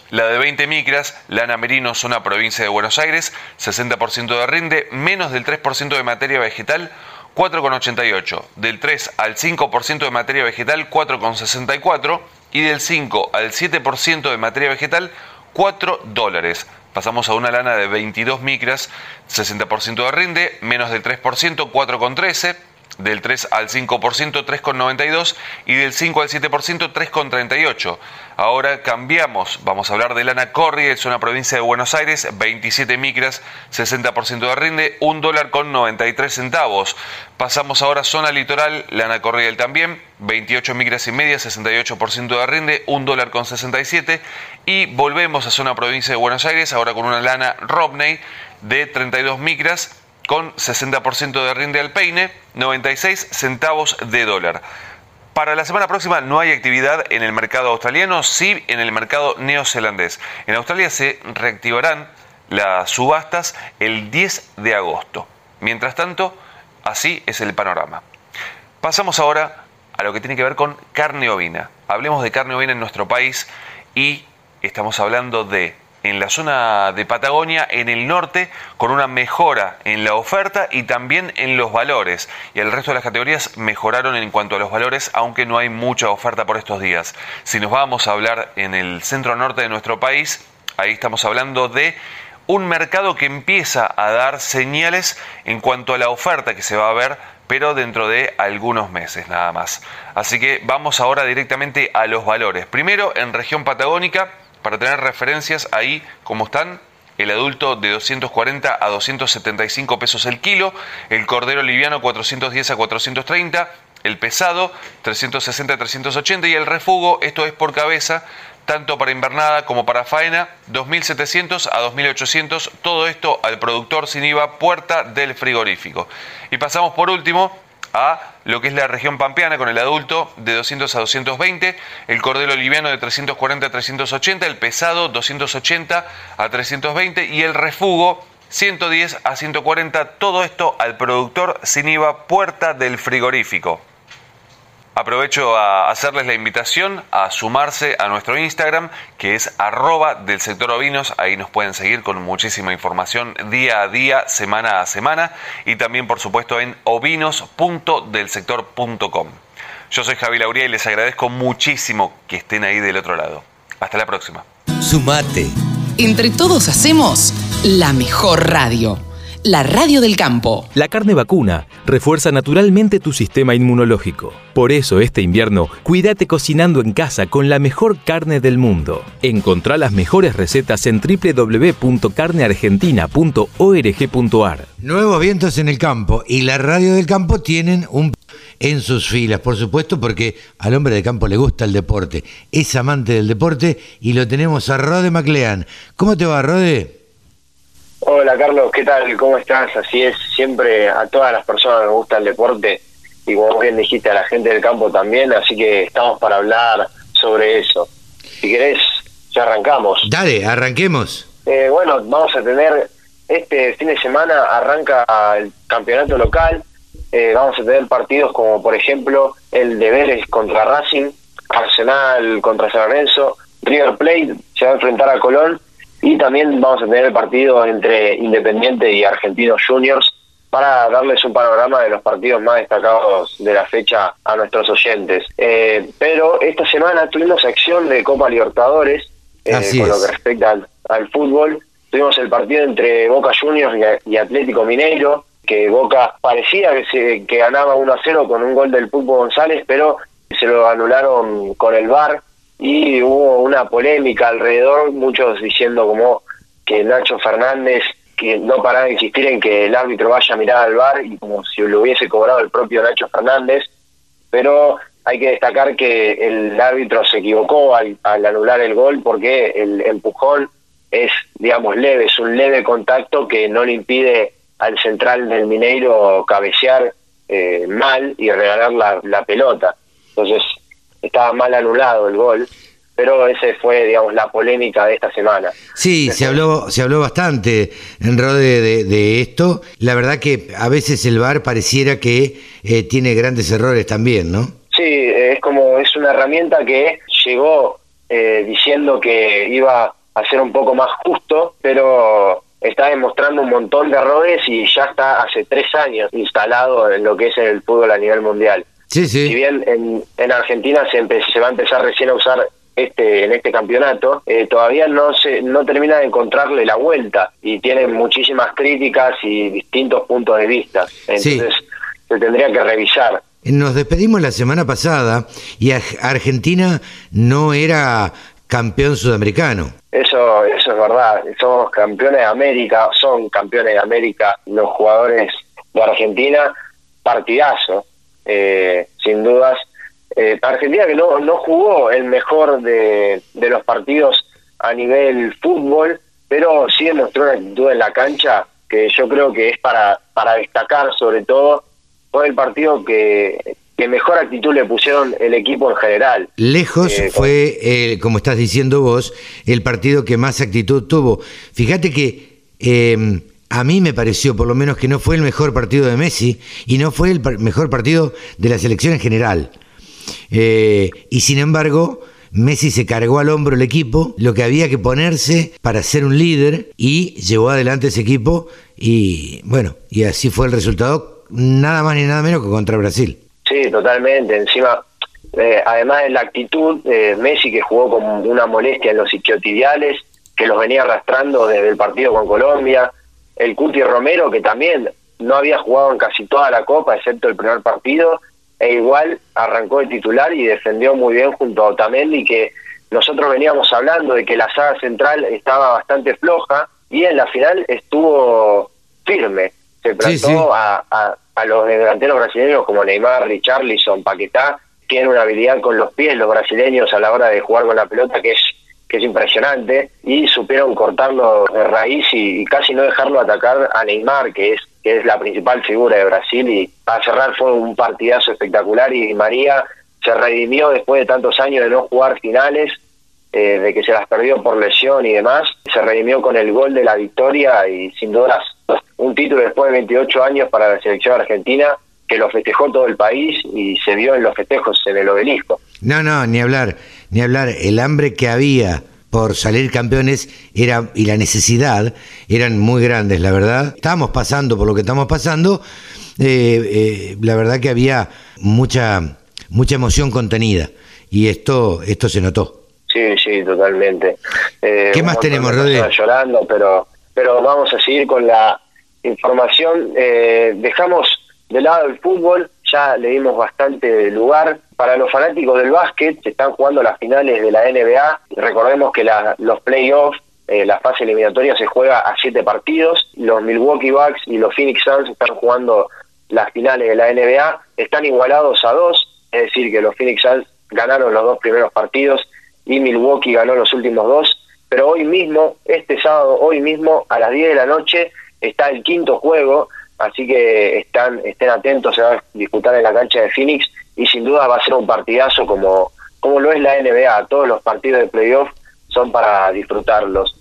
J: La de 20 micras, lana merino, zona provincia de Buenos Aires, 60% de rinde, menos del 3% de materia vegetal, 4,88. Del 3 al 5% de materia vegetal, 4,64 y del 5 al 7% de materia vegetal, 4 dólares. Pasamos a una lana de 22 micras, 60% de rinde, menos del 3%, 4,13 del 3 al 5%, 3,92 y del 5 al 7%, 3,38. Ahora cambiamos, vamos a hablar de lana Corriel, es una provincia de Buenos Aires, 27 micras, 60% de rinde, 1 dólar con 93 centavos. Pasamos ahora a zona litoral, lana Corriel también, 28 micras y media, 68% de rinde, 1 dólar con 67. Y volvemos a zona provincia de Buenos Aires, ahora con una lana Robney de 32 micras, con 60% de rinde al peine, 96 centavos de dólar. Para la semana próxima no hay actividad en el mercado australiano, sí en el mercado neozelandés. En Australia se reactivarán las subastas el 10 de agosto. Mientras tanto, así es el panorama. Pasamos ahora a lo que tiene que ver con carne ovina. Hablemos de carne ovina en nuestro país y estamos hablando de en la zona de Patagonia, en el norte, con una mejora en la oferta y también en los valores. Y el resto de las categorías mejoraron en cuanto a los valores, aunque no hay mucha oferta por estos días. Si nos vamos a hablar en el centro norte de nuestro país, ahí estamos hablando de un mercado que empieza a dar señales en cuanto a la oferta que se va a ver, pero dentro de algunos meses nada más. Así que vamos ahora directamente a los valores. Primero, en región patagónica, para tener referencias ahí como están. El adulto de 240 a 275 pesos el kilo, el cordero liviano 410 a 430, el pesado 360 a 380 y el refugo, esto es por cabeza, tanto para invernada como para faena, 2.700 a 2.800, todo esto al productor sin IVA, puerta del frigorífico. Y pasamos por último a lo que es la región pampeana con el adulto de 200 a 220, el cordero liviano de 340 a 380, el pesado 280 a 320 y el refugo 110 a 140, todo esto al productor sin IVA puerta del frigorífico. Aprovecho a hacerles la invitación a sumarse a nuestro Instagram, que es arroba del sector ovinos. Ahí nos pueden seguir con muchísima información día a día, semana a semana. Y también, por supuesto, en ovinos.delsector.com. Yo soy Javi Lauría y les agradezco muchísimo que estén ahí del otro lado. Hasta la próxima.
A: Sumate.
D: Entre todos hacemos la mejor radio. La radio del campo.
K: La carne vacuna refuerza naturalmente tu sistema inmunológico. Por eso este invierno, cuídate cocinando en casa con la mejor carne del mundo. Encontrá las mejores recetas en www.carneargentina.org.ar.
B: Nuevos vientos en el campo y la radio del campo tienen un en sus filas, por supuesto, porque al hombre de campo le gusta el deporte, es amante del deporte y lo tenemos a Rode Maclean. ¿Cómo te va, Rode?
L: Hola Carlos, ¿qué tal? ¿Cómo estás? Así es, siempre a todas las personas nos gusta el deporte y como bien dijiste a la gente del campo también, así que estamos para hablar sobre eso. Si querés, ya arrancamos.
B: Dale, arranquemos.
L: Eh, bueno, vamos a tener, este fin de semana arranca el campeonato local, eh, vamos a tener partidos como por ejemplo el de Vélez contra Racing, Arsenal contra San Lorenzo, River Plate se va a enfrentar a Colón y también vamos a tener el partido entre Independiente y Argentinos Juniors para darles un panorama de los partidos más destacados de la fecha a nuestros oyentes. Eh, pero esta semana tuvimos acción de Copa Libertadores eh, con lo que respecta al, fútbol. Tuvimos el partido entre Boca Juniors y, Atlético Mineiro, que Boca parecía que, se, que ganaba 1 a 0 con un gol del Pulpo González, pero se lo anularon con el VAR y hubo una polémica alrededor, muchos diciendo como que Nacho Fernández que no paraba de insistir en que el árbitro vaya a mirar al bar y como si lo hubiese cobrado el propio Nacho Fernández, pero hay que destacar que el árbitro se equivocó al, anular el gol porque el empujón es, digamos, leve, es un leve contacto que no le impide al central del Mineiro cabecear eh, mal y regalar la, la pelota. Entonces, estaba mal anulado el gol, pero ese fue, digamos, la polémica de esta semana.
B: Sí, se habló, se habló bastante en Rode de, esto. La verdad que a veces el VAR pareciera que eh, tiene grandes errores también, ¿no?
L: Sí, es como, es una herramienta que llegó eh, diciendo que iba a ser un poco más justo, pero está demostrando un montón de errores y ya está hace tres años instalado en lo que es el fútbol a nivel mundial.
B: Sí, sí.
L: Si bien en, en Argentina se, se va a empezar recién a usar este en este campeonato, eh, todavía no se no termina de encontrarle la vuelta y tiene muchísimas críticas y distintos puntos de vista. Entonces se tendría que revisar.
B: Nos despedimos la semana pasada y Argentina no era campeón sudamericano.
L: Eso, eso es verdad. Somos campeones de América, son campeones de América los jugadores de Argentina. Partidazo eh, sin dudas. Eh, Argentina que no, no jugó el mejor de, de los partidos a nivel fútbol, pero sí demostró una actitud en la cancha que yo creo que es para, para destacar sobre todo. Fue el partido que, que mejor actitud le pusieron el equipo en general.
B: Lejos eh, fue, eh, como estás diciendo vos, el partido que más actitud tuvo. Fíjate que eh, a mí me pareció por lo menos que no fue el mejor partido de Messi y no fue el mejor partido de la selección en general. Eh, y sin embargo, Messi se cargó al hombro el equipo, lo que había que ponerse para ser un líder y llevó adelante ese equipo y bueno, y así fue el resultado, nada más ni nada menos que contra Brasil.
L: Sí, totalmente. Encima, eh, además de la actitud, de Messi que jugó con una molestia en los isquiotibiales, que los venía arrastrando desde el partido con Colombia, el Cuti Romero, que también no había jugado en casi toda la Copa, excepto el primer partido, e igual arrancó de titular y defendió muy bien junto a Otamendi, que nosotros veníamos hablando de que la saga central estaba bastante floja, y en la final estuvo firme, se plantó A, a, los delanteros brasileños como Neymar, Richarlison, Paquetá, tienen una habilidad con los pies los brasileños a la hora de jugar con la pelota que es que es impresionante, y supieron cortarlo de raíz y, casi no dejarlo atacar a Neymar, que es, que es la principal figura de Brasil, y para cerrar fue un partidazo espectacular y María se redimió después de tantos años de no jugar finales, eh, de que se las perdió por lesión y demás, se redimió con el gol de la victoria y sin dudas un título después de 28 años para la selección argentina que lo festejó todo el país y se vio en los festejos en el obelisco.
B: No, no, ni hablar, ni hablar. El hambre que había por salir campeones era y la necesidad eran muy grandes, la verdad. Estamos pasando por lo que estamos pasando. Eh, eh, la verdad que había mucha mucha emoción contenida y esto esto se notó.
L: Sí, sí, totalmente.
B: Eh, ¿Qué más tenemos, Rodri?
L: Llorando, pero, pero vamos a seguir con la información. Eh, dejamos de lado el fútbol, ya le dimos bastante lugar. Para los fanáticos del básquet, se están jugando las finales de la NBA. Recordemos que los playoffs, eh, la fase eliminatoria se juega a siete partidos. Los Milwaukee Bucks y los Phoenix Suns están jugando las finales de la NBA. Están igualados a dos, es decir, que los Phoenix Suns ganaron los dos primeros partidos y Milwaukee ganó los últimos dos. Pero hoy mismo, este sábado, hoy mismo, a las 10 de la noche, está el quinto juego, así que están estén atentos, se va a disputar en la cancha de Phoenix y sin duda va a ser un partidazo como, como lo es la NBA. Todos los partidos de playoff son para disfrutarlos.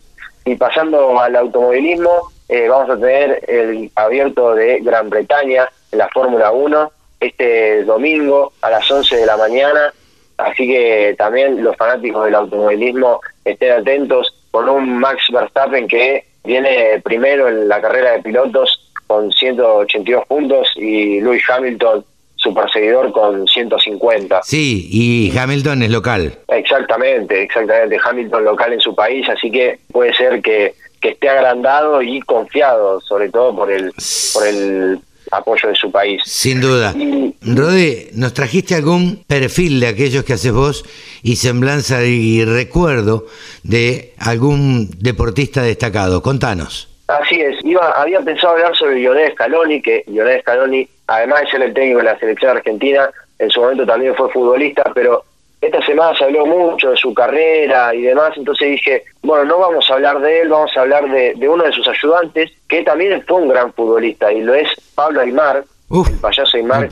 L: Y pasando al automovilismo, eh, vamos a tener el abierto de Gran Bretaña en la Fórmula 1 este domingo a las 11 de la mañana Así que también los fanáticos del automovilismo estén atentos con un Max Verstappen que viene primero en la carrera de pilotos con 182 puntos y Lewis Hamilton su perseguidor con 150.
B: Sí, y Hamilton es local.
L: Exactamente, exactamente. Hamilton local en su país, así que puede ser que, que esté agrandado y confiado, sobre todo por el, por el apoyo de su país.
B: Sin duda. Rodé, ¿nos trajiste algún perfil de aquellos que haces vos y semblanza y recuerdo de algún deportista destacado? Contanos.
L: Así es, iba, había pensado hablar sobre Lionel Scaloni, que Lionel Scaloni, además de ser el técnico de la selección argentina, en su momento también fue futbolista, pero esta semana se habló mucho de su carrera y demás, entonces dije, bueno, no vamos a hablar de él, vamos a hablar de, uno de sus ayudantes, que también fue un gran futbolista, y lo es Pablo Aymar, el payaso Aymar,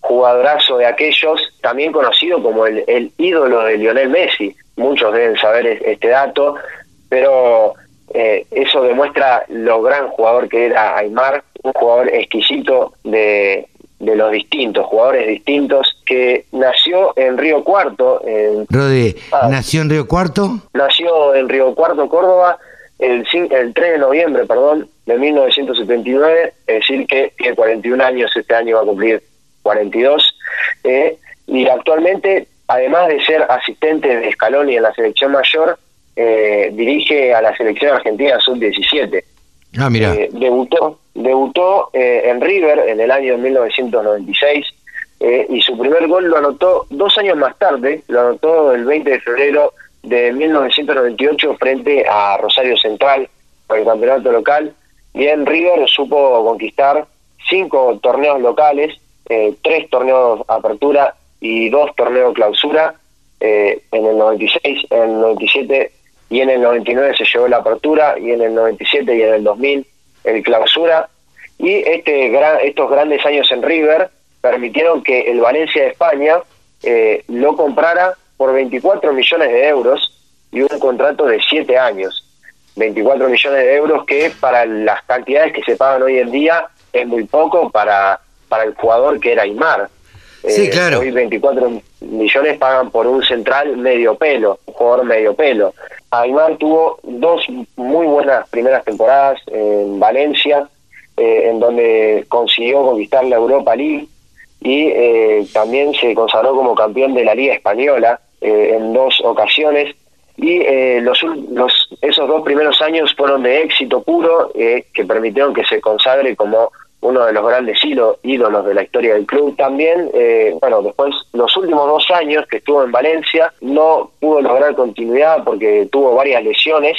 L: jugadorazo de aquellos, también conocido como el, el ídolo de Lionel Messi. Muchos deben saber este dato, pero eh, eso demuestra lo gran jugador que era Aymar, un jugador exquisito de, de los distintos, jugadores distintos, que nació en Río Cuarto. En,
B: ah. ¿nació en Río Cuarto?
L: Nació en Río Cuarto, Córdoba, el, el 3 de noviembre, perdón, de 1979, es decir, que tiene 41 años, este año va a cumplir 42, eh, y actualmente, además de ser asistente de Scaloni en la selección mayor, eh, dirige a la selección argentina sub-17.
B: Ah.
L: Eh, debutó debutó eh, en River en el año 1996 eh, y su primer gol lo anotó dos años más tarde, lo anotó el 20 de febrero de 1998 frente a Rosario Central por el campeonato local. Y en River supo conquistar cinco torneos locales, eh, tres torneos apertura y dos torneos clausura. en el 96, en el 97 y en el 99 se llevó la apertura y en el 97 y en el 2000 el clausura y este gran, estos grandes años en River permitieron que el Valencia de España eh, lo comprara por 24 millones de euros y un contrato de 7 años. 24 millones de euros que para las cantidades que se pagan hoy en día es muy poco para, para el jugador que era Aymar.
B: Sí, eh, claro.
L: Hoy 24 millones pagan por un central medio pelo, un jugador medio pelo. Aymar tuvo dos muy buenas primeras temporadas en Valencia, eh, en donde consiguió conquistar la Europa League y eh, también se consagró como campeón de la Liga Española eh, en dos ocasiones. Y los, esos dos primeros años fueron de éxito puro que permitieron que se consagre como uno de los grandes ídolos de la historia del club. También, bueno, después los últimos dos años que estuvo en Valencia no pudo lograr continuidad porque tuvo varias lesiones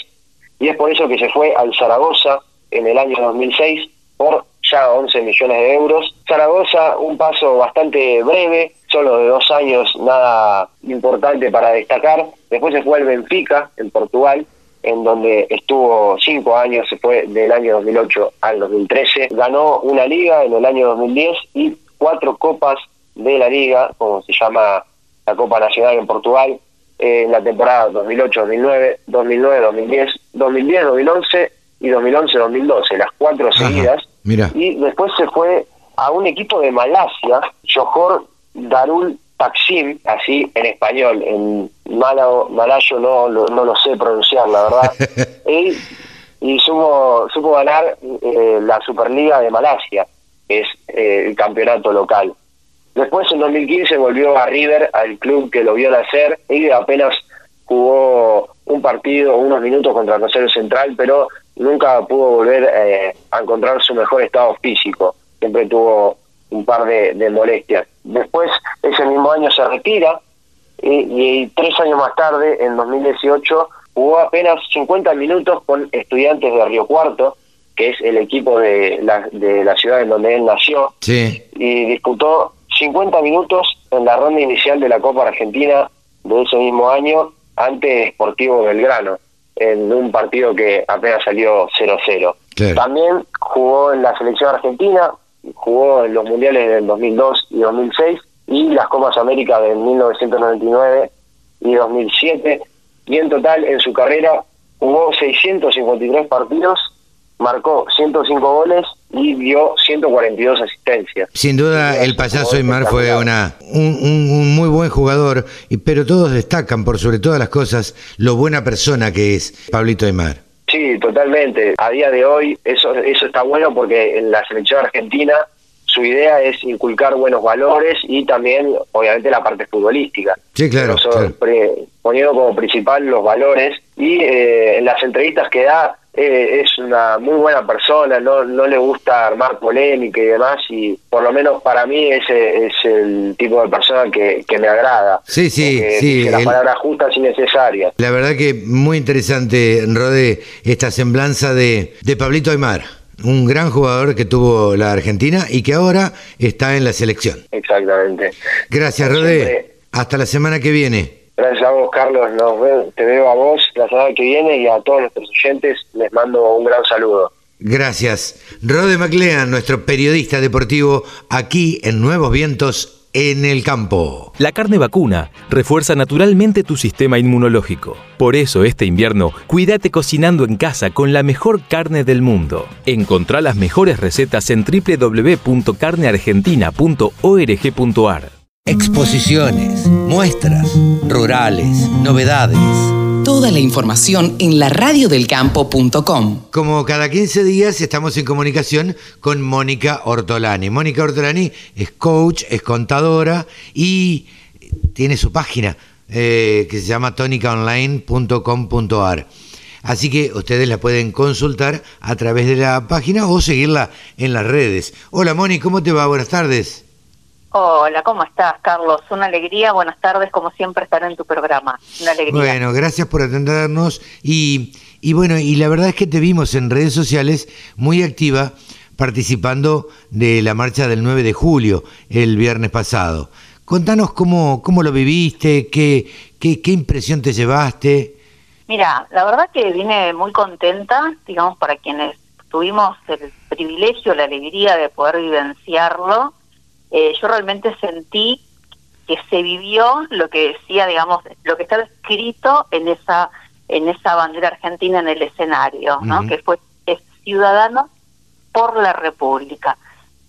L: y es por eso que se fue al Zaragoza en el año 2006 por ya 11 millones de euros. Zaragoza, un paso bastante breve, solo de dos años, nada importante para destacar. Después se fue al Benfica, en Portugal, en donde estuvo cinco años, se fue del año 2008 al 2013. Ganó una liga en el año 2010 y cuatro copas de la liga, como se llama la Copa Nacional en Portugal, en la temporada 2008-2009, 2009-2010, 2010-2011 y 2011-2012, las cuatro seguidas.
B: Mira.
L: Y después se fue a un equipo de Malasia, Johor Darul Taksim, así en español, en malo, malayo no, no, lo sé pronunciar, la verdad. y, y supo, supo ganar eh, la Superliga de Malasia, que es eh, el campeonato local. Después en 2015 volvió a River, al club que lo vio nacer, y apenas jugó un partido, unos minutos contra Rosario Central, pero nunca pudo volver eh, a encontrar su mejor estado físico. Siempre tuvo un par de, molestias. Después, ese mismo año se retira y, tres años más tarde, en 2018, jugó apenas 50 minutos con estudiantes de Río Cuarto, que es el equipo de la, de la ciudad en donde él nació, y disputó 50 minutos en la ronda inicial de la Copa Argentina de ese mismo año ante Sportivo Belgrano, en un partido que apenas salió 0-0. También jugó en la selección argentina, jugó en los mundiales del 2002 y 2006 y las Copas América de 1999 y 2007 y en total en su carrera jugó 653 partidos, marcó 105 goles y dio 142 asistencias.
B: Sin duda el payaso Aymar fue una un, muy buen jugador, pero todos destacan por sobre todas las cosas lo buena persona que es Pablito Aymar.
L: Sí, totalmente. A día de hoy eso, eso está bueno porque en la selección argentina su idea es inculcar buenos valores y también, obviamente, la parte futbolística.
B: Sí, claro.
L: poniendo como principal los valores y eh, en las entrevistas que da eh, es una muy buena persona, no, no le gusta armar polémica y demás y por lo menos para mí ese es el tipo de persona que, que me agrada.
B: Sí, sí, sí.
L: Las palabras justas y necesarias.
B: La verdad que muy interesante, Rode, esta semblanza de, de Pablito Aymar un gran jugador que tuvo la Argentina y que ahora está en la selección.
L: Exactamente.
B: Gracias, Rodé. Hasta la semana que viene.
L: Gracias a vos, Carlos. te veo a vos la semana que viene y a todos nuestros oyentes les mando un gran saludo.
B: Gracias. Rode MacLean, nuestro periodista deportivo, aquí en Nuevos Vientos en el campo.
K: La carne vacuna refuerza naturalmente tu sistema inmunológico. Por eso este invierno, cuídate cocinando en casa con la mejor carne del mundo. Encontrá las mejores recetas en www.carneargentina.org.ar.
A: Exposiciones, muestras, rurales, novedades
D: Toda la información en la radiodelcampo.com.
B: Como cada 15 días estamos en comunicación con Mónica Ortolani. Mónica Ortolani es coach, es contadora y tiene su página eh, que se llama tonicaonline.com.ar. Así que ustedes la pueden consultar a través de la página o seguirla en las redes. Hola Mónica, ¿cómo te va? Buenas tardes.
M: Hola, ¿cómo estás, Carlos? Una alegría, buenas tardes, como siempre, estar en tu programa. Una alegría.
B: Bueno, gracias por atendernos y, y bueno, y la verdad es que te vimos en redes sociales muy activa participando de la marcha del 9 de julio, el viernes pasado. Contanos cómo, cómo lo viviste, qué, qué, qué impresión te llevaste.
M: Mira, la verdad que vine muy contenta, digamos, para quienes tuvimos el privilegio, la alegría de poder vivenciarlo eh, yo realmente sentí que se vivió lo que decía, digamos, lo que estaba escrito en esa en esa bandera argentina en el escenario, ¿no? Que fue es ciudadano por la República.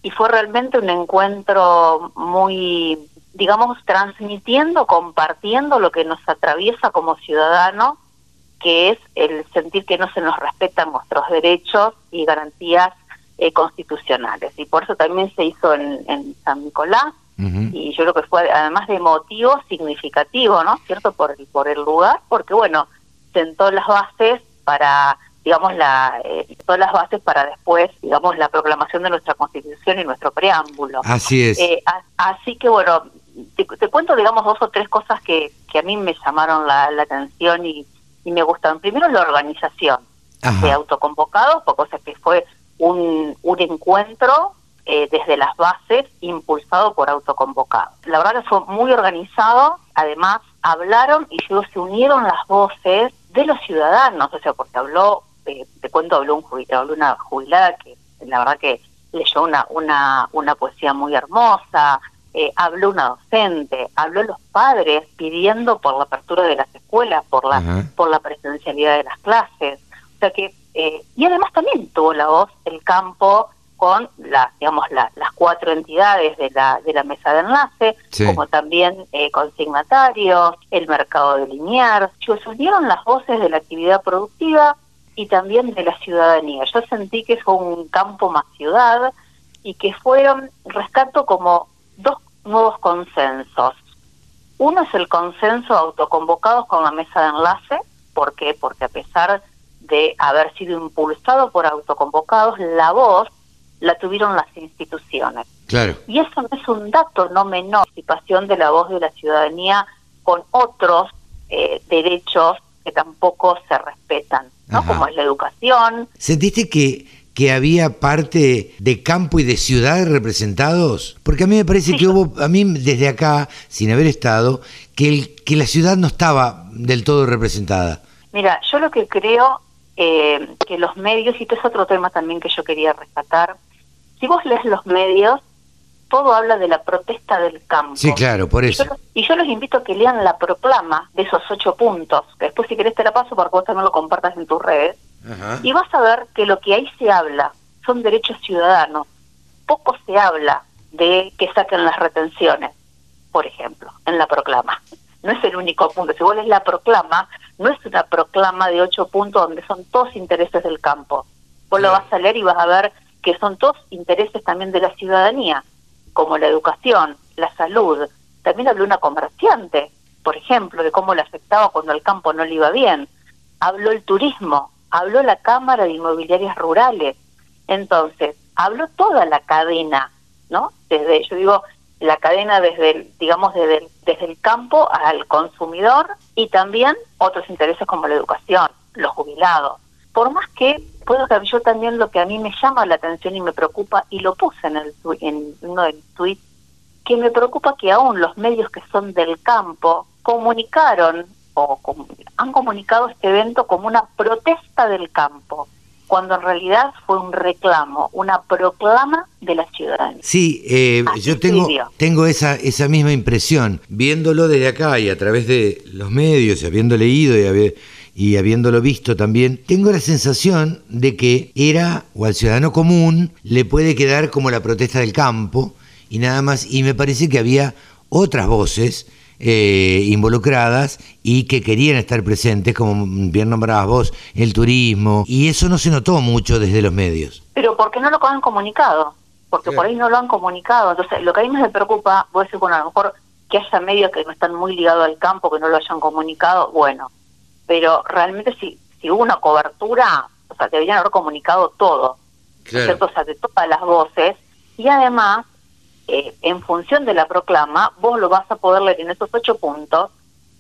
M: Y fue realmente un encuentro muy, digamos, transmitiendo, compartiendo lo que nos atraviesa como ciudadanos, que es el sentir que no se nos respetan nuestros derechos y garantías eh, constitucionales. Y por eso también se hizo en, San Nicolás, y yo creo que fue además de emotivo, significativo, ¿no? ¿Cierto? Por el, por el lugar, porque bueno, sentó las bases para digamos la eh, todas las bases para después digamos la proclamación de nuestra constitución y nuestro preámbulo
B: así es
M: eh, así que bueno te, cuento digamos dos o tres cosas que, que a mí me llamaron la, atención y, y me gustan primero la organización de autoconvocados por cosa que fue un, un encuentro eh, desde las bases impulsado por autoconvocado. La verdad que fue muy organizado, además hablaron y luego se unieron las voces de los ciudadanos, o sea, porque habló, eh, te cuento, habló, un habló una jubilada que la verdad que leyó una, una, una poesía muy hermosa, eh, habló una docente, habló los padres pidiendo por la apertura de las escuelas, por la, por la presencialidad de las clases. O sea que eh, y además también tuvo la voz el campo con las digamos las cuatro entidades de la de la mesa de enlace como también eh, consignatarios el mercado de Liniers se unieron las voces de la actividad productiva y también de la ciudadanía yo sentí que fue un campo más ciudad y que fueron rescato como dos nuevos consensos Uno es el consenso autoconvocados con la mesa de enlace. ¿Por qué? Porque a pesar de haber sido impulsado por autoconvocados, la voz la tuvieron las instituciones.
B: Claro.
M: Y eso no es un dato no menor, participación de la voz de la ciudadanía con otros eh, derechos que tampoco se respetan, ¿no? Como es la educación.
B: ¿Sentiste que que había parte de campo y de ciudad representados? Porque a mí me parece que hubo, a mí desde acá, sin haber estado, que, el, que la ciudad no estaba del todo representada.
M: Mira, yo lo que creo eh, que los medios, y esto es otro tema también que yo quería rescatar, si vos lees los medios, todo habla de la protesta del campo.
B: Sí, claro, por eso.
M: Y yo, los invito a que lean la proclama de esos ocho puntos, que después si querés te la paso para que vos también lo compartas en tus redes, y vas a ver que lo que ahí se habla son derechos ciudadanos. Poco se habla de que saquen las retenciones, por ejemplo, en la proclama. No es el único punto. Si vos lees la proclama, no es una proclama de ocho puntos donde son todos intereses del campo. Vos lo vas a leer y vas a ver que son todos intereses también de la ciudadanía, como la educación, la salud. También habló una comerciante, por ejemplo, de cómo le afectaba cuando al campo no le iba bien. Habló el turismo, habló la Cámara de Inmobiliarias Rurales. Entonces, habló toda la cadena, ¿no? Desde, yo digo, la cadena desde el, digamos, desde el, desde el campo al consumidor y también otros intereses como la educación, los jubilados. Por más que puedo que yo también lo que a mí me llama la atención y me preocupa, y lo puse en, el, en uno de mis tweets, que me preocupa que aún los medios que son del campo comunicaron o han comunicado este evento como una protesta del campo, cuando en realidad fue un reclamo, una proclama de la ciudadanía.
B: Sí, eh, yo tengo, tengo esa, esa misma impresión, viéndolo desde acá y a través de los medios, y habiendo leído y, y habiéndolo visto también, tengo la sensación de que era, o al ciudadano común, le puede quedar como la protesta del campo y nada más, y me parece que había otras voces eh, involucradas y que querían estar presentes, como bien nombrabas vos, el turismo, y eso no se notó mucho desde los medios.
M: Pero porque no lo han comunicado, porque por ahí no lo han comunicado. Entonces, lo que a mí me preocupa, voy a decir, bueno, a lo mejor que haya medios que no están muy ligados al campo, que no lo hayan comunicado, bueno, pero realmente si, si hubo una cobertura, o sea, deberían haber comunicado todo, ¿cierto? O sea, de todas las voces, y además eh, en función de la proclama, vos lo vas a poder leer en esos ocho puntos,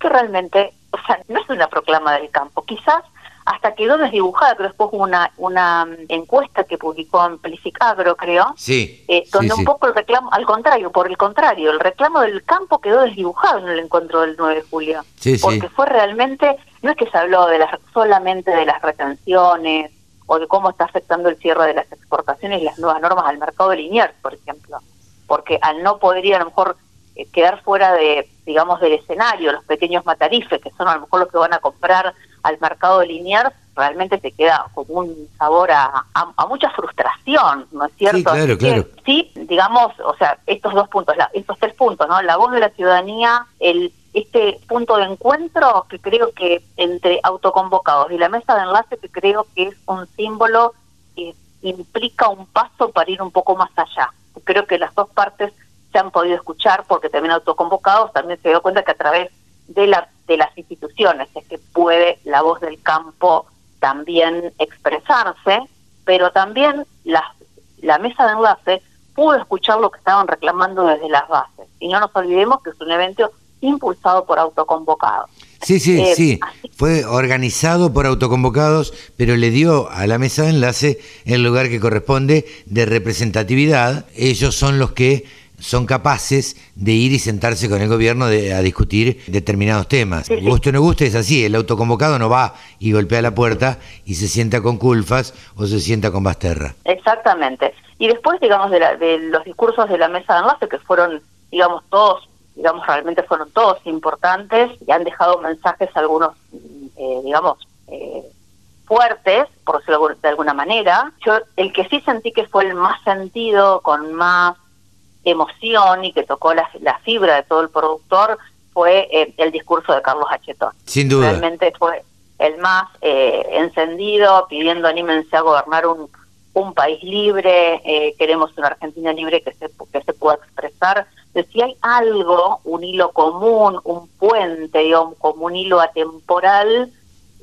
M: que realmente, o sea, no es una proclama del campo. Quizás hasta quedó desdibujada, pero después hubo una, una encuesta que publicó Amplificagro, creo,
B: sí,
M: eh, donde un poco el reclamo, al contrario, por el contrario, el reclamo del campo quedó desdibujado en el encuentro del 9 de julio, porque fue realmente, no es que se habló de las, solamente de las retenciones o de cómo está afectando el cierre de las exportaciones y las nuevas normas al mercado de Liniers, por ejemplo porque al no poder ir a lo mejor eh, quedar fuera de, digamos, del escenario, los pequeños matarifes, que son a lo mejor los que van a comprar al mercado de Liniers, realmente te queda como un sabor a, a, mucha frustración, ¿no es cierto?
B: Sí, claro, claro.
M: Sí, digamos, o sea, estos dos puntos, la, estos tres puntos, ¿no? La voz de la ciudadanía, el este punto de encuentro que creo que entre autoconvocados y la mesa de enlace que creo que es un símbolo que implica un paso para ir un poco más allá creo que las dos partes se han podido escuchar porque también autoconvocados también se dio cuenta que a través de la de las instituciones es que puede la voz del campo también expresarse, pero también la, la mesa de enlace pudo escuchar lo que estaban reclamando desde las bases. Y no nos olvidemos que es un evento impulsado por autoconvocados.
B: Sí, sí, eh, sí. Fue organizado por autoconvocados, pero le dio a la mesa de enlace el lugar que corresponde de representatividad. Ellos son los que son capaces de ir y sentarse con el gobierno a discutir determinados temas. Guste o no guste, es así. El autoconvocado no va y golpea la puerta y se sienta con Culfas o se sienta con Basterra.
M: Exactamente. Y después, digamos, de, de los discursos de la mesa de enlace, que fueron, digamos, todos digamos, realmente fueron todos importantes y han dejado mensajes algunos, eh, digamos, eh, fuertes, por decirlo de alguna manera. Yo, el que sí sentí que fue el más sentido, con más emoción y que tocó la, fibra de todo el productor, fue eh, el discurso de Carlos Achetón.
B: Sin duda.
M: Realmente fue el más encendido, pidiendo anímense a gobernar un, un país libre, queremos una Argentina libre que se, que se pueda expresar si hay algo, un hilo común, un puente, digamos, como un hilo atemporal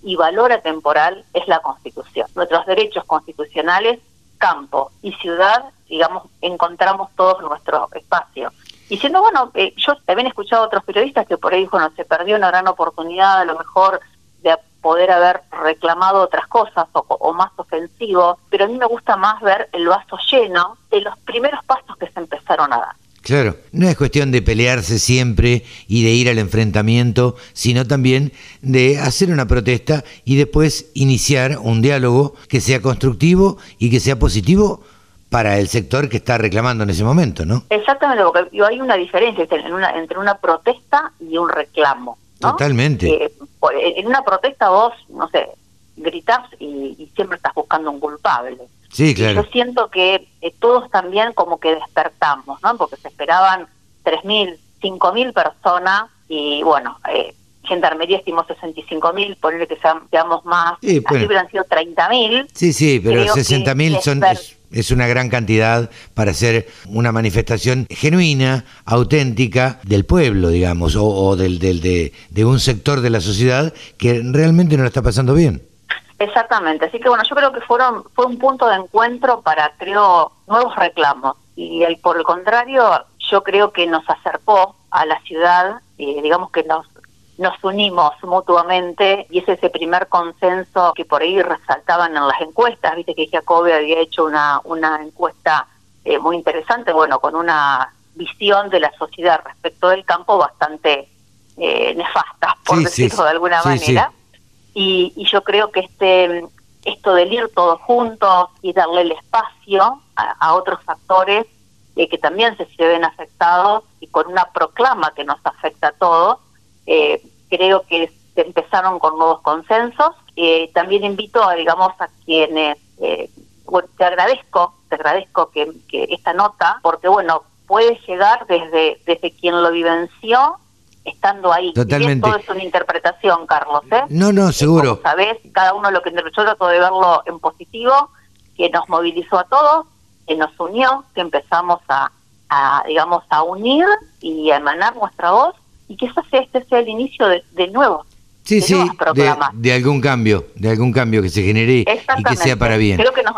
M: y valor atemporal, es la Constitución. Nuestros derechos constitucionales, campo y ciudad, digamos, encontramos todos nuestro espacio. Y siendo, bueno, eh, yo también he escuchado a otros periodistas que por ahí, bueno, se perdió una gran oportunidad a lo mejor de poder haber reclamado otras cosas o, más ofensivo, pero a mí me gusta más ver el vaso lleno de los primeros pasos que se empezaron a dar.
B: Claro, no es cuestión de pelearse siempre y de ir al enfrentamiento, sino también de hacer una protesta y después iniciar un diálogo que sea constructivo y que sea positivo para el sector que está reclamando en ese momento, ¿no?
M: Exactamente, porque hay una diferencia entre una, protesta y un reclamo.
B: Totalmente.
M: Eh, en una protesta vos, no sé, gritás y siempre estás buscando un culpable.
B: Sí, claro.
M: yo siento que eh, todos también como que despertamos, ¿no? Porque se esperaban 3.000, 5.000 personas y bueno, eh, Gendarmería estimó 65.000, ponerle que seamos más, sí, así hubieran sido 30.000.
B: Sí, sí, pero 60.000 son... Es, una gran cantidad para hacer una manifestación genuina, auténtica del pueblo, digamos, o, del, del, de, de un sector de la sociedad que realmente no lo está pasando bien.
M: Exactamente, así que bueno, yo creo que fueron fue un punto de encuentro para, creo, nuevos reclamos. Y el, por el contrario, yo creo que nos acercó a la ciudad, y digamos que nos, nos unimos mutuamente y es ese primer consenso que por ahí resaltaban en las encuestas. Viste que Jacobe había hecho una, una encuesta eh, muy interesante, bueno, con una visión de la sociedad respecto del campo bastante eh, nefasta, por decirlo de alguna manera. Y, y, yo creo que este esto del ir todos juntos y darle el espacio a, otros factores eh, que también se, ven afectados y con una proclama que nos afecta a todos, eh, creo que empezaron con nuevos consensos. Eh, también invito a, digamos, a quienes, bueno, te agradezco, te agradezco que, que esta nota, porque bueno, puede llegar desde, desde quien lo vivenció estando ahí.
B: Totalmente.
M: todo es una interpretación, Carlos. ¿eh?
B: No, no, seguro.
M: Sabes, cada uno lo que interpretó, trató de verlo en positivo, que nos movilizó a todos, que nos unió, que empezamos a, a digamos, a unir y a emanar nuestra voz, y que este sea el inicio de, de nuevo.
B: Sí, sí, de, algún cambio, de algún cambio que se genere y que sea para bien.
M: Creo que nos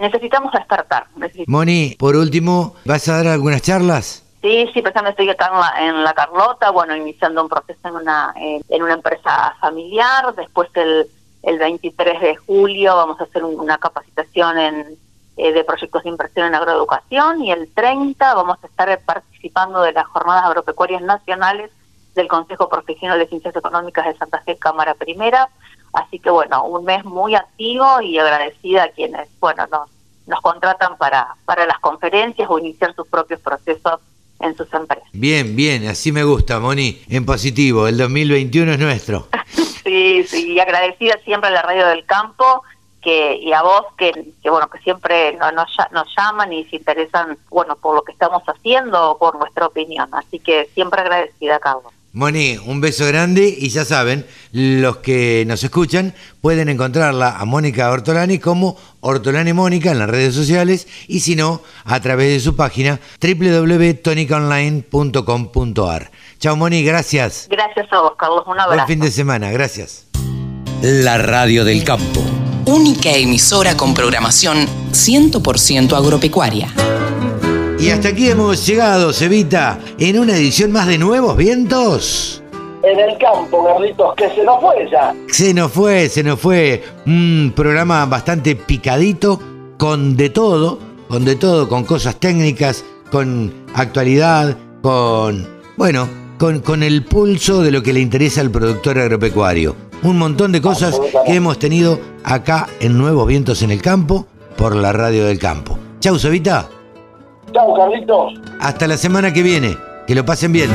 M: necesitamos despertar.
B: Moni, por último, ¿vas a dar algunas charlas?
M: Sí, sí, precisamente estoy acá en la, en la Carlota, bueno, iniciando un proceso en una, en una empresa familiar. Después el, el 23 de julio vamos a hacer una capacitación en, eh, de proyectos de inversión en agroeducación y el 30 vamos a estar participando de las jornadas agropecuarias nacionales del Consejo Profesional de Ciencias Económicas de Santa Fe, Cámara Primera. Así que bueno, un mes muy activo y agradecida a quienes, bueno, nos, nos contratan para, para las conferencias o iniciar sus propios procesos en sus empresas.
B: Bien, bien, así me gusta, Moni, en positivo, el 2021 es nuestro.
M: sí, sí, y agradecida siempre a la Radio del Campo que y a vos que, que bueno que siempre nos, nos llaman y se interesan bueno por lo que estamos haciendo o por nuestra opinión así que siempre agradecida Carlos
B: Moni, un beso grande y ya saben, los que nos escuchan pueden encontrarla a Mónica Ortolani como Ortolani Mónica en las redes sociales y si no, a través de su página www.tonicaonline.com.ar. Chao Moni, gracias.
M: Gracias a vos, Carlos. Un abrazo.
B: Buen fin de semana, gracias.
D: La Radio del Campo. Única emisora con programación 100% agropecuaria.
B: Y hasta aquí hemos llegado, Cevita, en una edición más de Nuevos Vientos.
C: En el campo, Carlitos, que se nos fue ya.
B: Se nos fue, se nos fue. Un programa bastante picadito, con de todo, con de todo, con cosas técnicas, con actualidad, con, bueno, con, con el pulso de lo que le interesa al productor agropecuario. Un montón de cosas que hemos tenido acá en Nuevos Vientos en el Campo por la Radio del Campo. Chau, Cevita.
C: Chao, Carlitos.
B: Hasta la semana que viene. Que lo pasen bien.